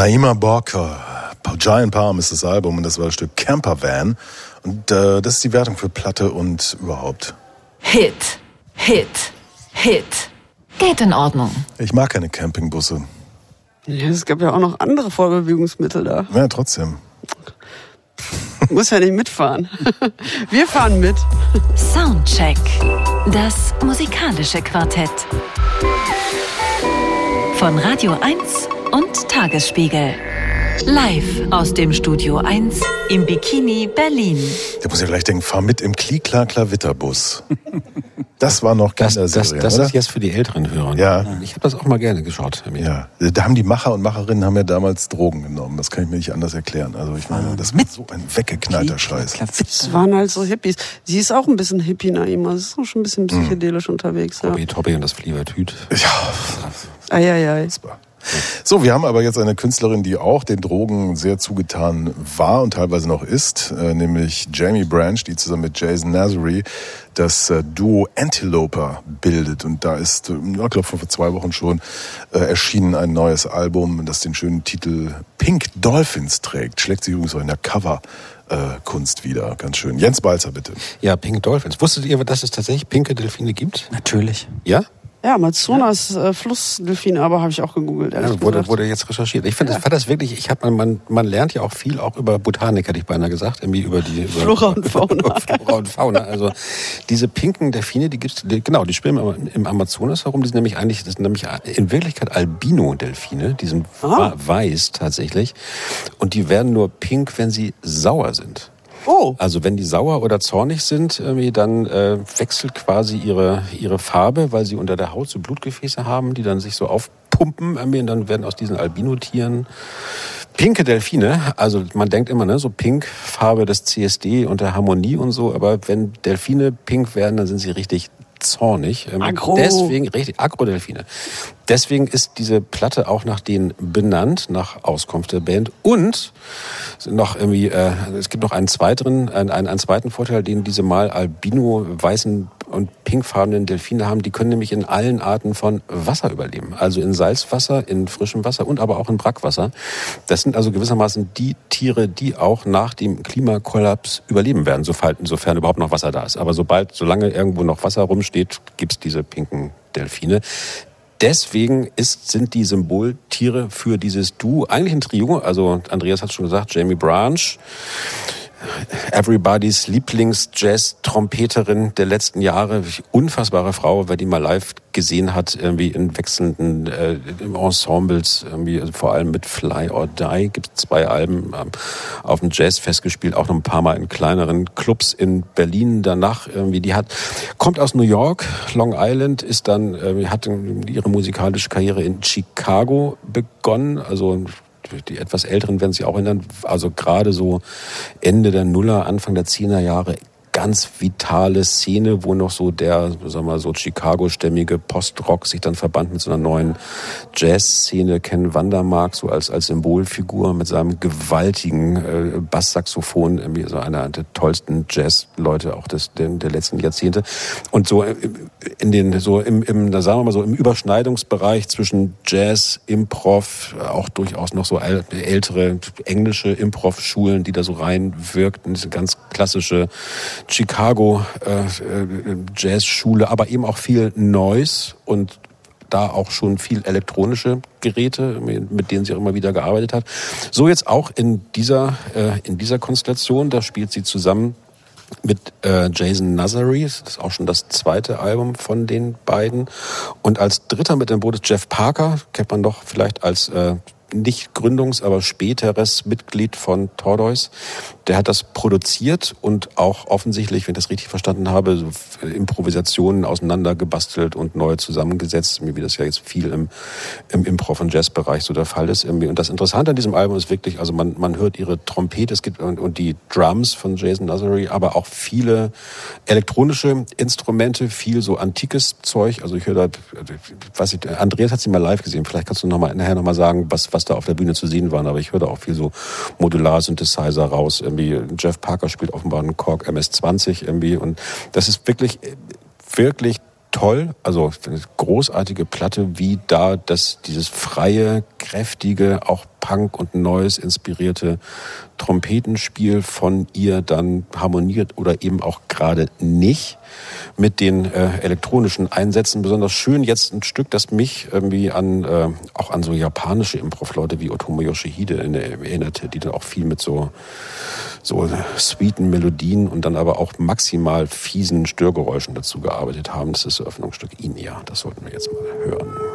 Naima Borker, Giant Palm ist das Album und das war das Stück Camper Van. Und äh, das ist die Wertung für Platte und überhaupt.
Hit, Hit, Hit. Geht in Ordnung.
Ich mag keine Campingbusse.
Ja, es gab ja auch noch andere Vorbewegungsmittel da.
Ja, trotzdem.
Muss ja nicht mitfahren. Wir fahren mit.
Soundcheck. Das musikalische Quartett. Von Radio 1 und Tagesspiegel. Live aus dem Studio 1 im Bikini Berlin.
Der muss ja gleich denken, fahr mit im Klikla-Klavitterbus. Das war noch
Das, das,
Kinderserie,
das
oder?
ist jetzt für die älteren Hörer.
Ja.
Ich habe das auch mal gerne geschaut.
Ja, da haben die Macher und Macherinnen haben ja damals Drogen genommen. Das kann ich mir nicht anders erklären. Also ich meine, das war so ein weggeknallter Scheiß.
Das waren halt so Hippies. Sie ist auch ein bisschen Hippie, Naima. Sie ist auch schon ein bisschen psychedelisch unterwegs. Ja.
Tobi, Tobi und das Flievertüt.
Ja,
Eieiei.
So, wir haben aber jetzt eine Künstlerin, die auch den Drogen sehr zugetan war und teilweise noch ist, äh, nämlich Jamie Branch, die zusammen mit Jason Nazary das äh, Duo Antiloper bildet. Und da ist, äh, ich glaube, vor zwei Wochen schon äh, erschienen ein neues Album, das den schönen Titel Pink Dolphins trägt. Schlägt sich übrigens auch in der Cover. äh, Kunst wieder. Ganz schön. Jens Balzer, bitte.
Ja, Pink Dolphins. Wusstet ihr, dass es tatsächlich pinke Delfine gibt?
Natürlich.
Ja?
Ja, Amazonas äh, Flussdelfine, aber habe ich auch gegoogelt.
Ja, wurde,
gesagt.
wurde jetzt recherchiert. Ich finde, das fand das wirklich, ich habe man, man, man lernt ja auch viel auch über Botanik, hätte ich beinahe gesagt, irgendwie über die über,
Flora und Fauna.
Flora und Fauna. Also diese pinken Delfine, die gibt's, die, genau, die schwimmen im, im Amazonas herum. Die sind nämlich eigentlich, das sind nämlich in Wirklichkeit Albino-Delfine. Die sind
Ah.
weiß tatsächlich und die werden nur pink, wenn sie sauer sind.
Oh,
Also wenn die sauer oder zornig sind, irgendwie, dann äh, wechselt quasi ihre, ihre Farbe, weil sie unter der Haut so Blutgefäße haben, die dann sich so aufpumpen irgendwie, und dann werden aus diesen Albinotieren pinke Delfine. Also man denkt immer, ne, so pink, Farbe des CSD und der Harmonie und so, aber wenn Delfine pink werden, dann sind sie richtig zornig. Ähm,
Aggro.
Deswegen, richtig, Agrodelfine. Deswegen ist diese Platte auch nach denen benannt, nach Auskunft der Band. Und noch irgendwie, äh, es gibt noch einen zweiten, einen, einen, zweiten Vorteil, den diese mal albino weißen und pinkfarbenen Delfine haben. Die können nämlich in allen Arten von Wasser überleben. Also in Salzwasser, in frischem Wasser und aber auch in Brackwasser. Das sind also gewissermaßen die Tiere, die auch nach dem Klimakollaps überleben werden, sofern überhaupt noch Wasser da ist. Aber sobald, solange irgendwo noch Wasser rumsteht, gibt's diese pinken Delfine. Deswegen ist, sind die Symboltiere für dieses Du eigentlich ein Trio. Also Andreas hat schon gesagt, Jamie Branch, Everybody's Lieblings-Jazz-Trompeterin der letzten Jahre, unfassbare Frau, wer die mal live gesehen hat, irgendwie in wechselnden äh, Ensembles, irgendwie, also vor allem mit Fly or Die, gibt zwei Alben ähm, auf dem Jazzfest gespielt, auch noch ein paar Mal in kleineren Clubs in Berlin. Danach irgendwie, die hat, kommt aus New York, Long Island, ist dann, äh, hat ihre musikalische Karriere in Chicago begonnen, also die etwas Älteren werden sich auch erinnern, also gerade so Ende der Nuller, Anfang der Zehner Jahre, ganz vitale Szene, wo noch so der, sagen wir mal, so Chicago-stämmige Post-Rock sich dann verband mit so einer neuen Jazz-Szene. Ken Vandermark so als, als Symbolfigur mit seinem gewaltigen äh, Basssaxophon, irgendwie so einer der tollsten Jazz-Leute auch des, der, der letzten Jahrzehnte. Und so äh, in den, so im, im, da sagen wir mal so im Überschneidungsbereich zwischen Jazz, Improv, auch durchaus noch so äl- ältere englische Improv-Schulen, die da so reinwirkten, diese ganz klassische Chicago äh, äh, Jazzschule, aber eben auch viel Noise und da auch schon viel elektronische Geräte, mit denen sie auch immer wieder gearbeitet hat. So jetzt auch in dieser, äh, in dieser Konstellation, da spielt sie zusammen mit äh, Jason Nazary, das ist auch schon das zweite Album von den beiden. Und als dritter mit dem Boot ist Jeff Parker, kennt man doch vielleicht als äh, nicht Gründungs-, aber späteres Mitglied von Tortoise. Der hat das produziert und auch offensichtlich, wenn ich das richtig verstanden habe, so Improvisationen auseinandergebastelt und neu zusammengesetzt, wie das ja jetzt viel im, im Improv- und Jazzbereich so der Fall ist. irgendwie. Und das Interessante an diesem Album ist wirklich, also man, man hört ihre Trompete, es gibt und, und die Drums von Jason Nazary, aber auch viele elektronische Instrumente, viel so antikes Zeug. Also ich höre da, was ich, Andreas hat sie mal live gesehen. Vielleicht kannst du noch mal, nachher noch mal sagen, was, was da auf der Bühne zu sehen war. Aber ich höre da auch viel so Modular-Synthesizer raus. Irgendwie Jeff Parker spielt offenbar einen Korg MS-20 irgendwie. Und das ist wirklich, wirklich toll, also eine großartige Platte, wie da das dieses freie, kräftige, auch Punk und Noise inspirierte Trompetenspiel von ihr dann harmoniert oder eben auch gerade nicht mit den äh, elektronischen Einsätzen. Besonders schön jetzt ein Stück, das mich irgendwie an äh, auch an so japanische Improv-Leute wie Otomo Yoshihide erinnerte, die dann auch viel mit so so sweeten Melodien und dann aber auch maximal fiesen Störgeräuschen dazu gearbeitet haben. Das ist das Eröffnungsstück Inia. Das sollten wir jetzt mal hören.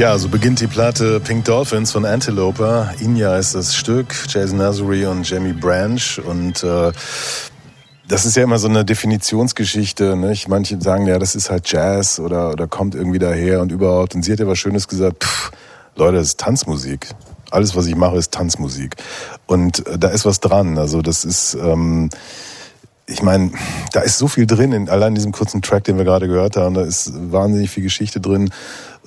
Ja, so beginnt die Platte Pink Dolphins von Antiloper. Inya ist das Stück, Jason Nazary und Jamie Branch. Und äh, das ist ja immer so eine Definitionsgeschichte. Nicht? Manche sagen, ja, das ist halt Jazz oder, oder kommt irgendwie daher und überhaupt. Und sie hat ja was Schönes gesagt, pff, Leute, das ist Tanzmusik. Alles, was ich mache, ist Tanzmusik. Und äh, da ist was dran. Also das ist, ähm, ich meine, da ist so viel drin, in allein diesem kurzen Track, den wir gerade gehört haben. Da ist wahnsinnig viel Geschichte drin.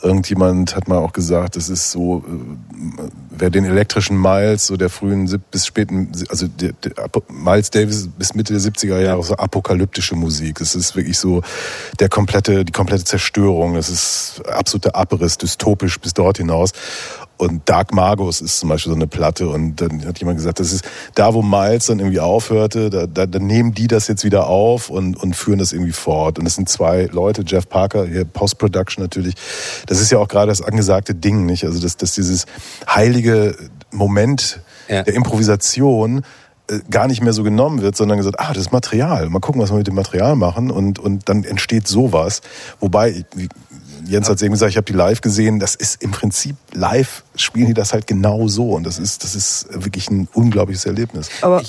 Irgendjemand hat mal auch gesagt, das ist so, äh, wer den elektrischen Miles, so der frühen bis späten, also der, der Miles Davis bis Mitte der 70er Jahre, so apokalyptische Musik. Das ist wirklich so der komplette, die komplette Zerstörung. Das ist absoluter Abriss, dystopisch bis dort hinaus. Und Dark Magus ist zum Beispiel so eine Platte. Und dann hat jemand gesagt, das ist da, wo Miles dann irgendwie aufhörte, da, da, dann nehmen die das jetzt wieder auf und, und führen das irgendwie fort. Und das sind zwei Leute, Jeff Parker, hier Post-Production natürlich. Das ist ja auch gerade das angesagte Ding, nicht? Also, dass, dass dieses heilige Moment
Ja.
der Improvisation äh, gar nicht mehr so genommen wird, sondern gesagt, ah, das ist Material. Mal gucken, was wir mit dem Material machen. Und, und dann entsteht sowas. Wobei, Jens hat eben gesagt, ich habe die live gesehen. Das ist im Prinzip live spielen die das halt genau so. Und das ist, das ist wirklich ein unglaubliches Erlebnis.
Aber,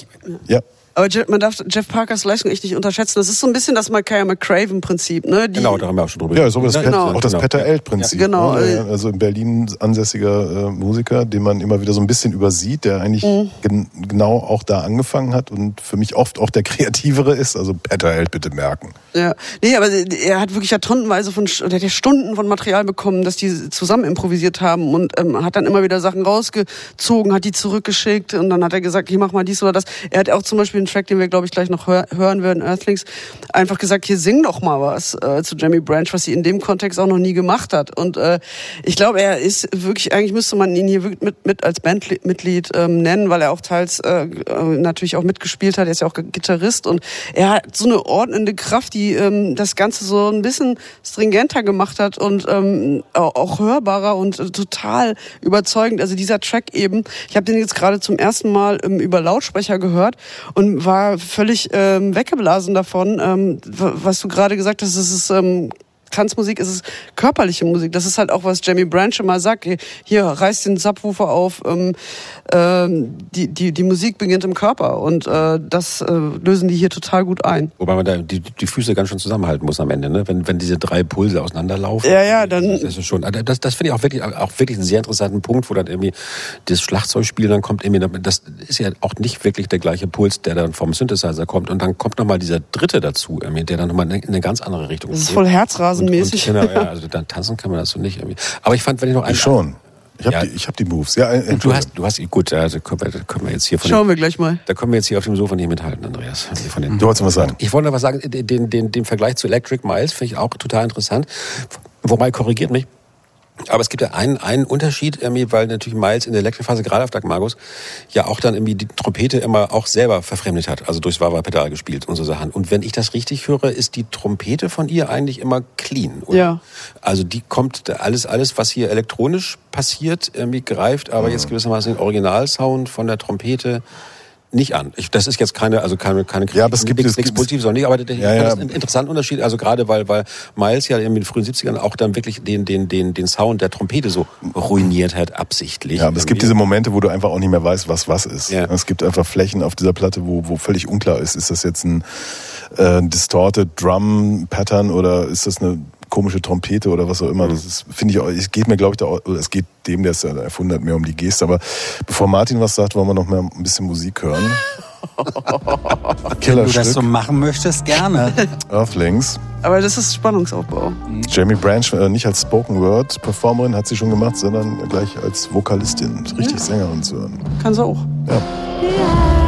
Ja.
Aber man darf Jeff Parkers Leistung echt nicht unterschätzen. Das ist so ein bisschen das Micaiah McCraven-Prinzip. Ne? Die,
Genau, da haben wir auch schon drüber
Ja, so das
gesprochen.
Genau.
Auch das
Genau.
Peter Elt-Prinzip.
Ja, genau.
Ne? Also in Berlin ansässiger äh, Musiker, den man immer wieder so ein bisschen übersieht, der eigentlich
Mhm.
gen genau auch da angefangen hat und für mich oft auch der kreativere ist. Also Peter Elt bitte merken.
Ja, nee, aber er hat wirklich ja tonnenweise von, oder hat ja Stunden von Material bekommen, dass die zusammen improvisiert haben und ähm, hat dann immer wieder Sachen rausgezogen, hat die zurückgeschickt und dann hat er gesagt, hier mach mal dies oder das. Er hat auch zum Beispiel einen Track, den wir glaube ich gleich noch hör hören werden, Earthlings, einfach gesagt, hier sing doch mal was äh, zu Jamie Branch, was sie in dem Kontext auch noch nie gemacht hat. Und äh, ich glaube, er ist wirklich, eigentlich müsste man ihn hier mit, mit als Bandmitglied ähm, nennen, weil er auch teils äh, äh, natürlich auch mitgespielt hat. Er ist ja auch Gitarrist und er hat so eine ordnende Kraft, die ähm, das Ganze so ein bisschen stringenter gemacht hat und ähm, auch hörbarer und äh, total überzeugend. Also dieser Track eben, ich habe den jetzt gerade zum ersten Mal ähm, über Lautsprecher gehört und war völlig ähm, weggeblasen davon, ähm, was du gerade gesagt hast. Es ist ähm, Tanzmusik ist es körperliche Musik. Das ist halt auch, was Jamie Branch immer sagt. Hier, hier reißt den Subwoofer auf. Ähm, ähm, die, die, die Musik beginnt im Körper und äh, das äh, lösen die hier total gut ein.
Wobei man da die, die Füße ganz schön zusammenhalten muss am Ende, ne? wenn, wenn diese drei Pulse auseinanderlaufen.
Ja, ja, dann-
Das ist schon, also das, das finde ich auch wirklich, auch wirklich einen sehr interessanten Punkt, wo dann irgendwie das Schlagzeugspiel dann kommt, irgendwie, das ist ja auch nicht wirklich der gleiche Puls, der dann vom Synthesizer kommt. Und dann kommt nochmal dieser dritte dazu, irgendwie, der dann nochmal in eine ganz andere Richtung
Das ist
geht.
voll
Und, und,
herzrasenmäßig.
genau, ja, also dann tanzen kann man das so nicht irgendwie. Aber ich fand, wenn ich noch einen,
Ich schon. Ich habe
Ja.
die, ich hab die Moves. Ja, äh,
Du hast, du hast, gut, also können wir, können wir jetzt hier von
Schauen
dem,
wir gleich mal.
da können wir jetzt hier auf dem Sofa nicht mithalten, Andreas. Von den,
Du wolltest was sagen.
ich wollte noch was sagen, den, den, den Vergleich zu Electric Miles finde ich auch total interessant. Wobei, korrigiert mich. Aber es gibt ja einen, einen Unterschied, irgendwie, weil natürlich Miles in der Elektrikphase, gerade auf Dark Magus, ja auch dann irgendwie die Trompete immer auch selber verfremdet hat, also durchs Wawa-Pedal gespielt und so Sachen. Und wenn ich das richtig höre, ist die Trompete von ihr eigentlich immer clean, oder?
Ja.
Also die kommt, alles, alles, was hier elektronisch passiert, irgendwie greift, aber jetzt gewissermaßen den Originalsound von der Trompete nicht an. Ich, das ist jetzt keine, also keine, keine
Ja, aber es gibt-
nichts, Positives, sondern nicht, aber ich
Ja, ja.
das einen interessanten Unterschied, also gerade weil, weil Miles ja in den frühen 70ern auch dann wirklich den, den, den, den Sound der Trompete so ruiniert hat, absichtlich.
Ja, aber es gibt diese Momente, wo du einfach auch nicht mehr weißt, was was ist.
Ja.
Es gibt einfach Flächen auf dieser Platte, wo, wo völlig unklar ist, ist das jetzt ein äh, distorted Drum Pattern oder ist das eine komische Trompete oder was auch immer. Das ist, finde ich, auch- es geht mir, glaube ich, da, auch- es geht dem, der es erfunden hat, mehr um die Geste. Aber bevor Martin was sagt, wollen wir noch mal ein bisschen Musik hören.
Wenn du das so machen möchtest, gerne.
Earthlings.
Aber das ist Spannungsaufbau.
Jamie Branch, äh, nicht als Spoken Word Performerin, hat sie schon gemacht, sondern gleich als Vokalistin, richtig Sängerin zu hören.
Kann sie auch.
Ja.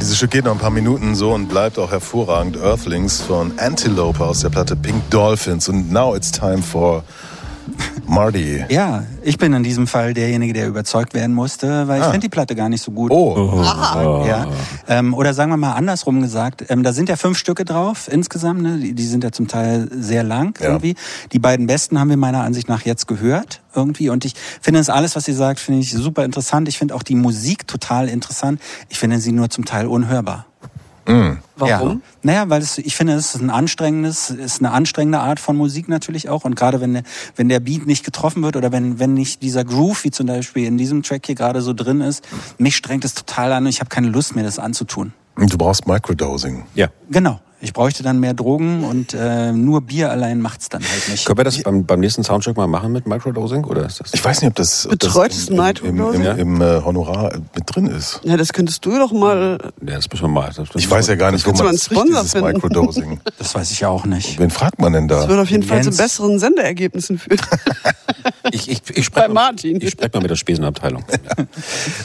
Dieses Stück geht noch ein paar Minuten so und bleibt auch hervorragend. Earthlings von Antelope aus der Platte Pink Dolphins. Und now it's time for Marty.
Ja, ich bin in diesem Fall derjenige, der überzeugt werden musste, weil ich
Ah.
finde die Platte gar nicht so gut.
Oh,
Ja. Ähm, oder sagen wir mal andersrum gesagt, ähm, da sind ja fünf Stücke drauf insgesamt, ne? die, die sind ja zum Teil sehr lang
Ja.
irgendwie. Die beiden besten haben wir meiner Ansicht nach jetzt gehört irgendwie und ich finde das alles, was ihr sagt, finde ich super interessant. Ich finde auch die Musik total interessant. Ich finde sie nur zum Teil unhörbar.
Warum?
Ja. Naja, weil es, ich finde, es ist ein anstrengendes, ist eine anstrengende Art von Musik natürlich auch. Und gerade wenn der, wenn der Beat nicht getroffen wird oder wenn, wenn nicht dieser Groove, wie zum Beispiel in diesem Track hier gerade so drin ist, mich strengt es total an und ich habe keine Lust mehr, das anzutun.
du brauchst Microdosing.
Ja.
Genau. Ich bräuchte dann mehr Drogen und äh, nur Bier allein macht's dann halt nicht.
Können wir das beim, beim nächsten Soundcheck mal machen mit Microdosing? Oder ist das?
Ich weiß nicht, ob das, ob das
Betreutes
im, im, im,
Microdosing?
im, im äh, Honorar mit drin ist.
Ja, das könntest du doch mal.
Ja, das müssen wir mal. Das
Ich weiß ja gar nicht, wo man
mal
das
einen Sponsor
dieses
finden?
Microdosing.
Das weiß ich ja auch nicht.
Wen fragt man denn
Das
da?
würde auf jeden Fall zu besseren Sendeergebnissen führen.
Ich, ich, ich spreche
Bei Martin.
Ich spreche mal mit der Spesenabteilung.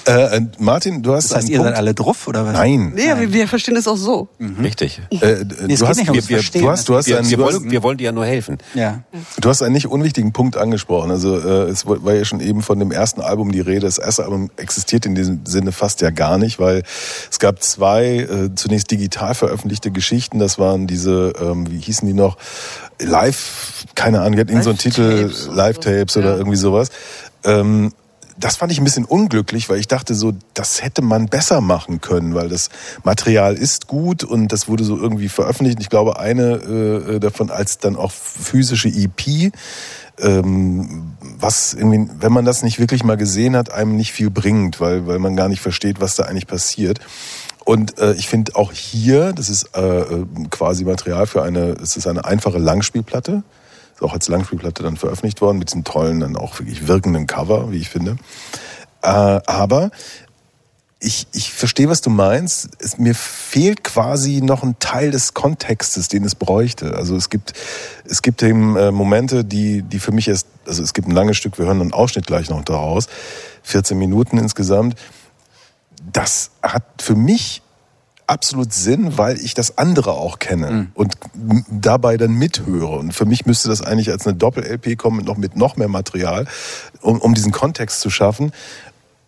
Äh, äh, Martin, du hast
Das heißt,
einen
ihr
Punkt.
seid alle drauf oder was?
Nein.
Nee, wir, wir verstehen es auch so.
Richtig.
Äh,
es
du, hast,
nicht
wir, wir, du hast, du hast
Wir,
einen,
wir,
du hast,
wollen, wir wollen dir ja nur helfen.
Ja.
Du hast einen nicht unwichtigen Punkt angesprochen. Also äh, es war ja schon eben von dem ersten Album die Rede. Das erste Album existiert in diesem Sinne fast ja gar nicht, weil es gab zwei äh, zunächst digital veröffentlichte Geschichten. Das waren diese, ähm, wie hießen die noch? Live, keine Ahnung, die hatten irgend so einen Titel,
Live-Tapes oder so.
oder
Ja.
irgendwie sowas. Ähm, das fand ich ein bisschen unglücklich, weil ich dachte so, das hätte man besser machen können, weil das Material ist gut und das wurde so irgendwie veröffentlicht. Ich glaube, eine äh, davon als dann auch physische EP, ähm, was irgendwie, wenn man das nicht wirklich mal gesehen hat, einem nicht viel bringt, weil, weil man gar nicht versteht, was da eigentlich passiert. Und äh, ich finde auch hier, das ist äh, äh, quasi Material für eine, es ist eine einfache Langspielplatte. Ist auch als Langspielplatte dann veröffentlicht worden, mit diesem tollen, dann auch wirklich wirkenden Cover, wie ich finde. Äh, aber ich, ich verstehe, was du meinst. Es, mir fehlt quasi noch ein Teil des Kontextes, den es bräuchte. Also es gibt, es gibt eben äh, Momente, die, die für mich erst, also es gibt ein langes Stück, wir hören einen Ausschnitt gleich noch daraus, 14 Minuten insgesamt. Das hat für mich absolut Sinn, weil ich das andere auch kenne und m- dabei dann mithöre. Und für mich müsste das eigentlich als eine Doppel-LP kommen, mit noch, mit noch mehr Material, um, um diesen Kontext zu schaffen.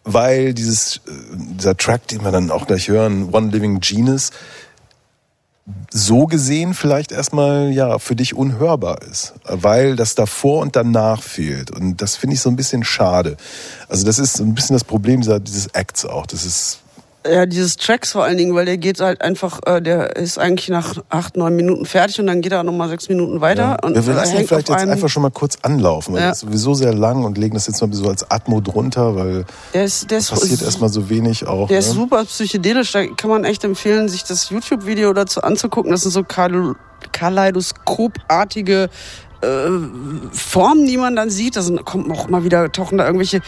Weil dieses, äh, dieser Track, den wir dann auch gleich hören, One Living Genius, so gesehen vielleicht erstmal ja für dich unhörbar ist, weil das davor und danach fehlt und das finde ich so ein bisschen schade. Also das ist so ein bisschen das Problem dieser, dieses Acts auch. Das ist
Ja, dieses Tracks vor allen Dingen, weil der geht halt einfach, äh, der ist eigentlich nach acht, neun Minuten fertig und dann geht er nochmal sechs Minuten weiter. Und
ja, wir lassen ihn vielleicht jetzt einfach schon mal kurz anlaufen, weil
Ja.
das ist sowieso sehr lang und legen das jetzt mal so als Atmo drunter, weil
Der ist, der ist,
passiert erstmal so wenig auch.
Der ist
ne?
super psychedelisch. Da kann man echt empfehlen, sich das YouTube-Video dazu anzugucken. Das sind so Kal- kaleidoskopartige äh, Formen, die man dann sieht. Da sind, kommt auch mal wieder, tauchen da irgendwelche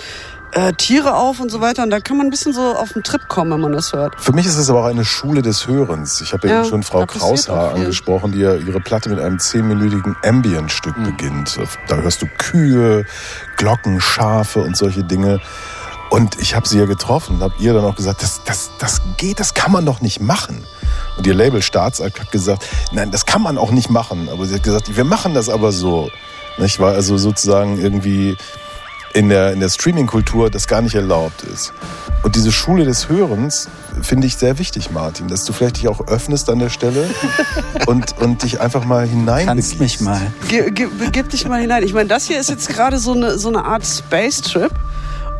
äh, Tiere auf und so weiter. Und da kann man ein bisschen so auf den Trip kommen, wenn man das hört.
Für mich ist es aber auch eine Schule des Hörens. Ich habe ja, eben schon Frau Kraushaar angesprochen, die ja ihre Platte mit einem zehnminütigen Ambient-Stück beginnt. Da hörst du Kühe, Glocken, Schafe und solche Dinge. Und ich habe sie ja getroffen und habe ihr dann auch gesagt, das, das, das geht, das kann man doch nicht machen. Und ihr Label Staatsakt hat gesagt, nein, das kann man auch nicht machen. Aber sie hat gesagt, wir machen das aber so. Nicht, weil also sozusagen irgendwie in der, in der Streaming-Kultur das gar nicht erlaubt ist. Und diese Schule des Hörens finde ich sehr wichtig, Martin, dass du vielleicht dich auch öffnest an der Stelle und, und dich einfach mal hinein
Kannst mich mal.
Ge ge begib dich mal hinein. Ich meine, das hier ist jetzt gerade so eine, so eine Art Space Trip.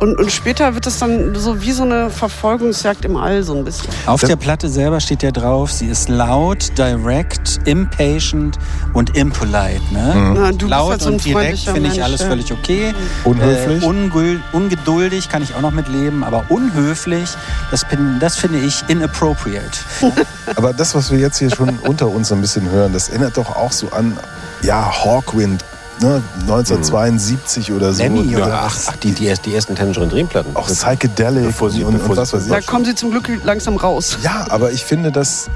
Und, und später wird es dann so wie so eine Verfolgungsjagd im All so ein bisschen.
Auf der Platte selber steht ja drauf, sie ist laut, direct, impatient und impolite. Ne?
Na, du bist
laut
halt so ein
und direkt finde ich
Mensch,
alles
ja.
völlig okay.
Unhöflich?
Äh, ungül- ungeduldig kann ich auch noch mitleben, aber unhöflich, das, bin, das finde ich inappropriate.
Aber das, was wir jetzt hier schon unter uns so ein bisschen hören, das erinnert doch auch so an, ja, Hawkwind, ne, 1972 oder so.
Lemmy
Oder
oder
Ach, ach die, die, die ersten Tangerine Dream Platten.
auch Psychedelic
Bevor sie-
und,
bevor
und was weiß ich.
Da kommen sie zum Glück langsam raus.
Ja, aber ich finde das,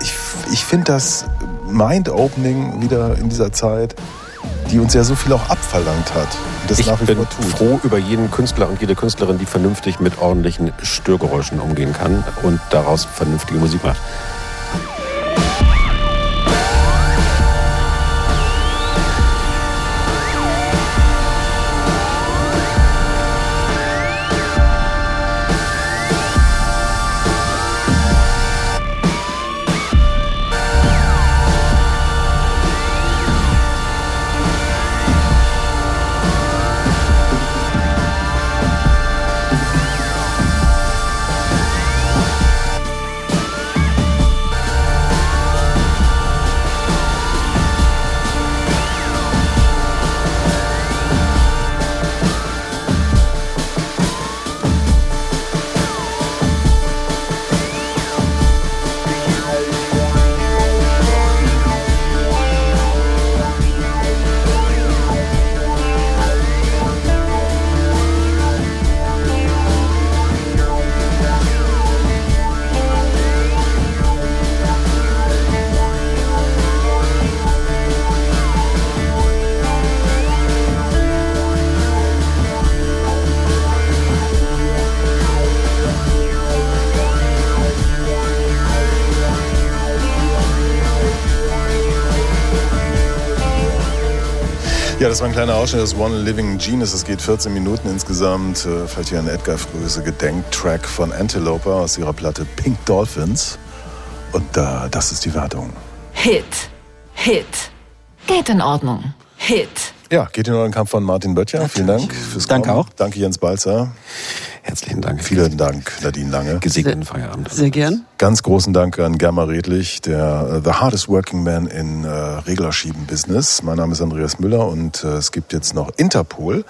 ich, ich finde das Mind-Opening wieder in dieser Zeit
die uns ja so viel auch abverlangt hat. Das
Ich
nach wie
bin
vor tut.
froh über jeden Künstler und jede Künstlerin, die vernünftig mit ordentlichen Störgeräuschen umgehen kann und daraus vernünftige Musik macht.
Das war ein kleiner Ausschnitt des One Living Genius. Es geht 14 Minuten insgesamt. Äh, Vielleicht hier ein Edgar Fröse Gedenktrack von Antilope aus ihrer Platte Pink Dolphins. Und äh, das ist die Wertung.
Hit. Hit. Geht in Ordnung. Hit.
Ja, geht in euren Kampf von Martin Böttcher. Vielen Dank fürs
Danke
Kommen.
auch.
Danke Jens Balzer.
Dank.
Vielen Dank Nadine Lange.
gesegneten Feierabend.
Sehr gern.
Ganz großen Dank an Germa Redlich, der äh, The Hardest Working Man in äh, Reglerschieben-Business. Mein Name ist Andreas Müller und äh, es gibt jetzt noch Interpol.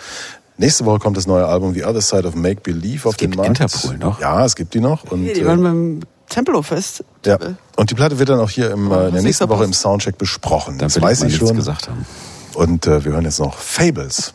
Nächste Woche kommt das neue Album The Other Side of Make Believe auf den
gibt
Markt.
Interpol noch?
Ja, es gibt die noch. Und,
Hier, die
äh,
waren beim Tempelhof-Fest.
ja. und die Platte wird dann auch hier im, äh, in der nächsten Woche im? Soundcheck besprochen.
Da
Das weiß ich schon.
gesagt haben.
Und äh, wir hören jetzt noch Fables.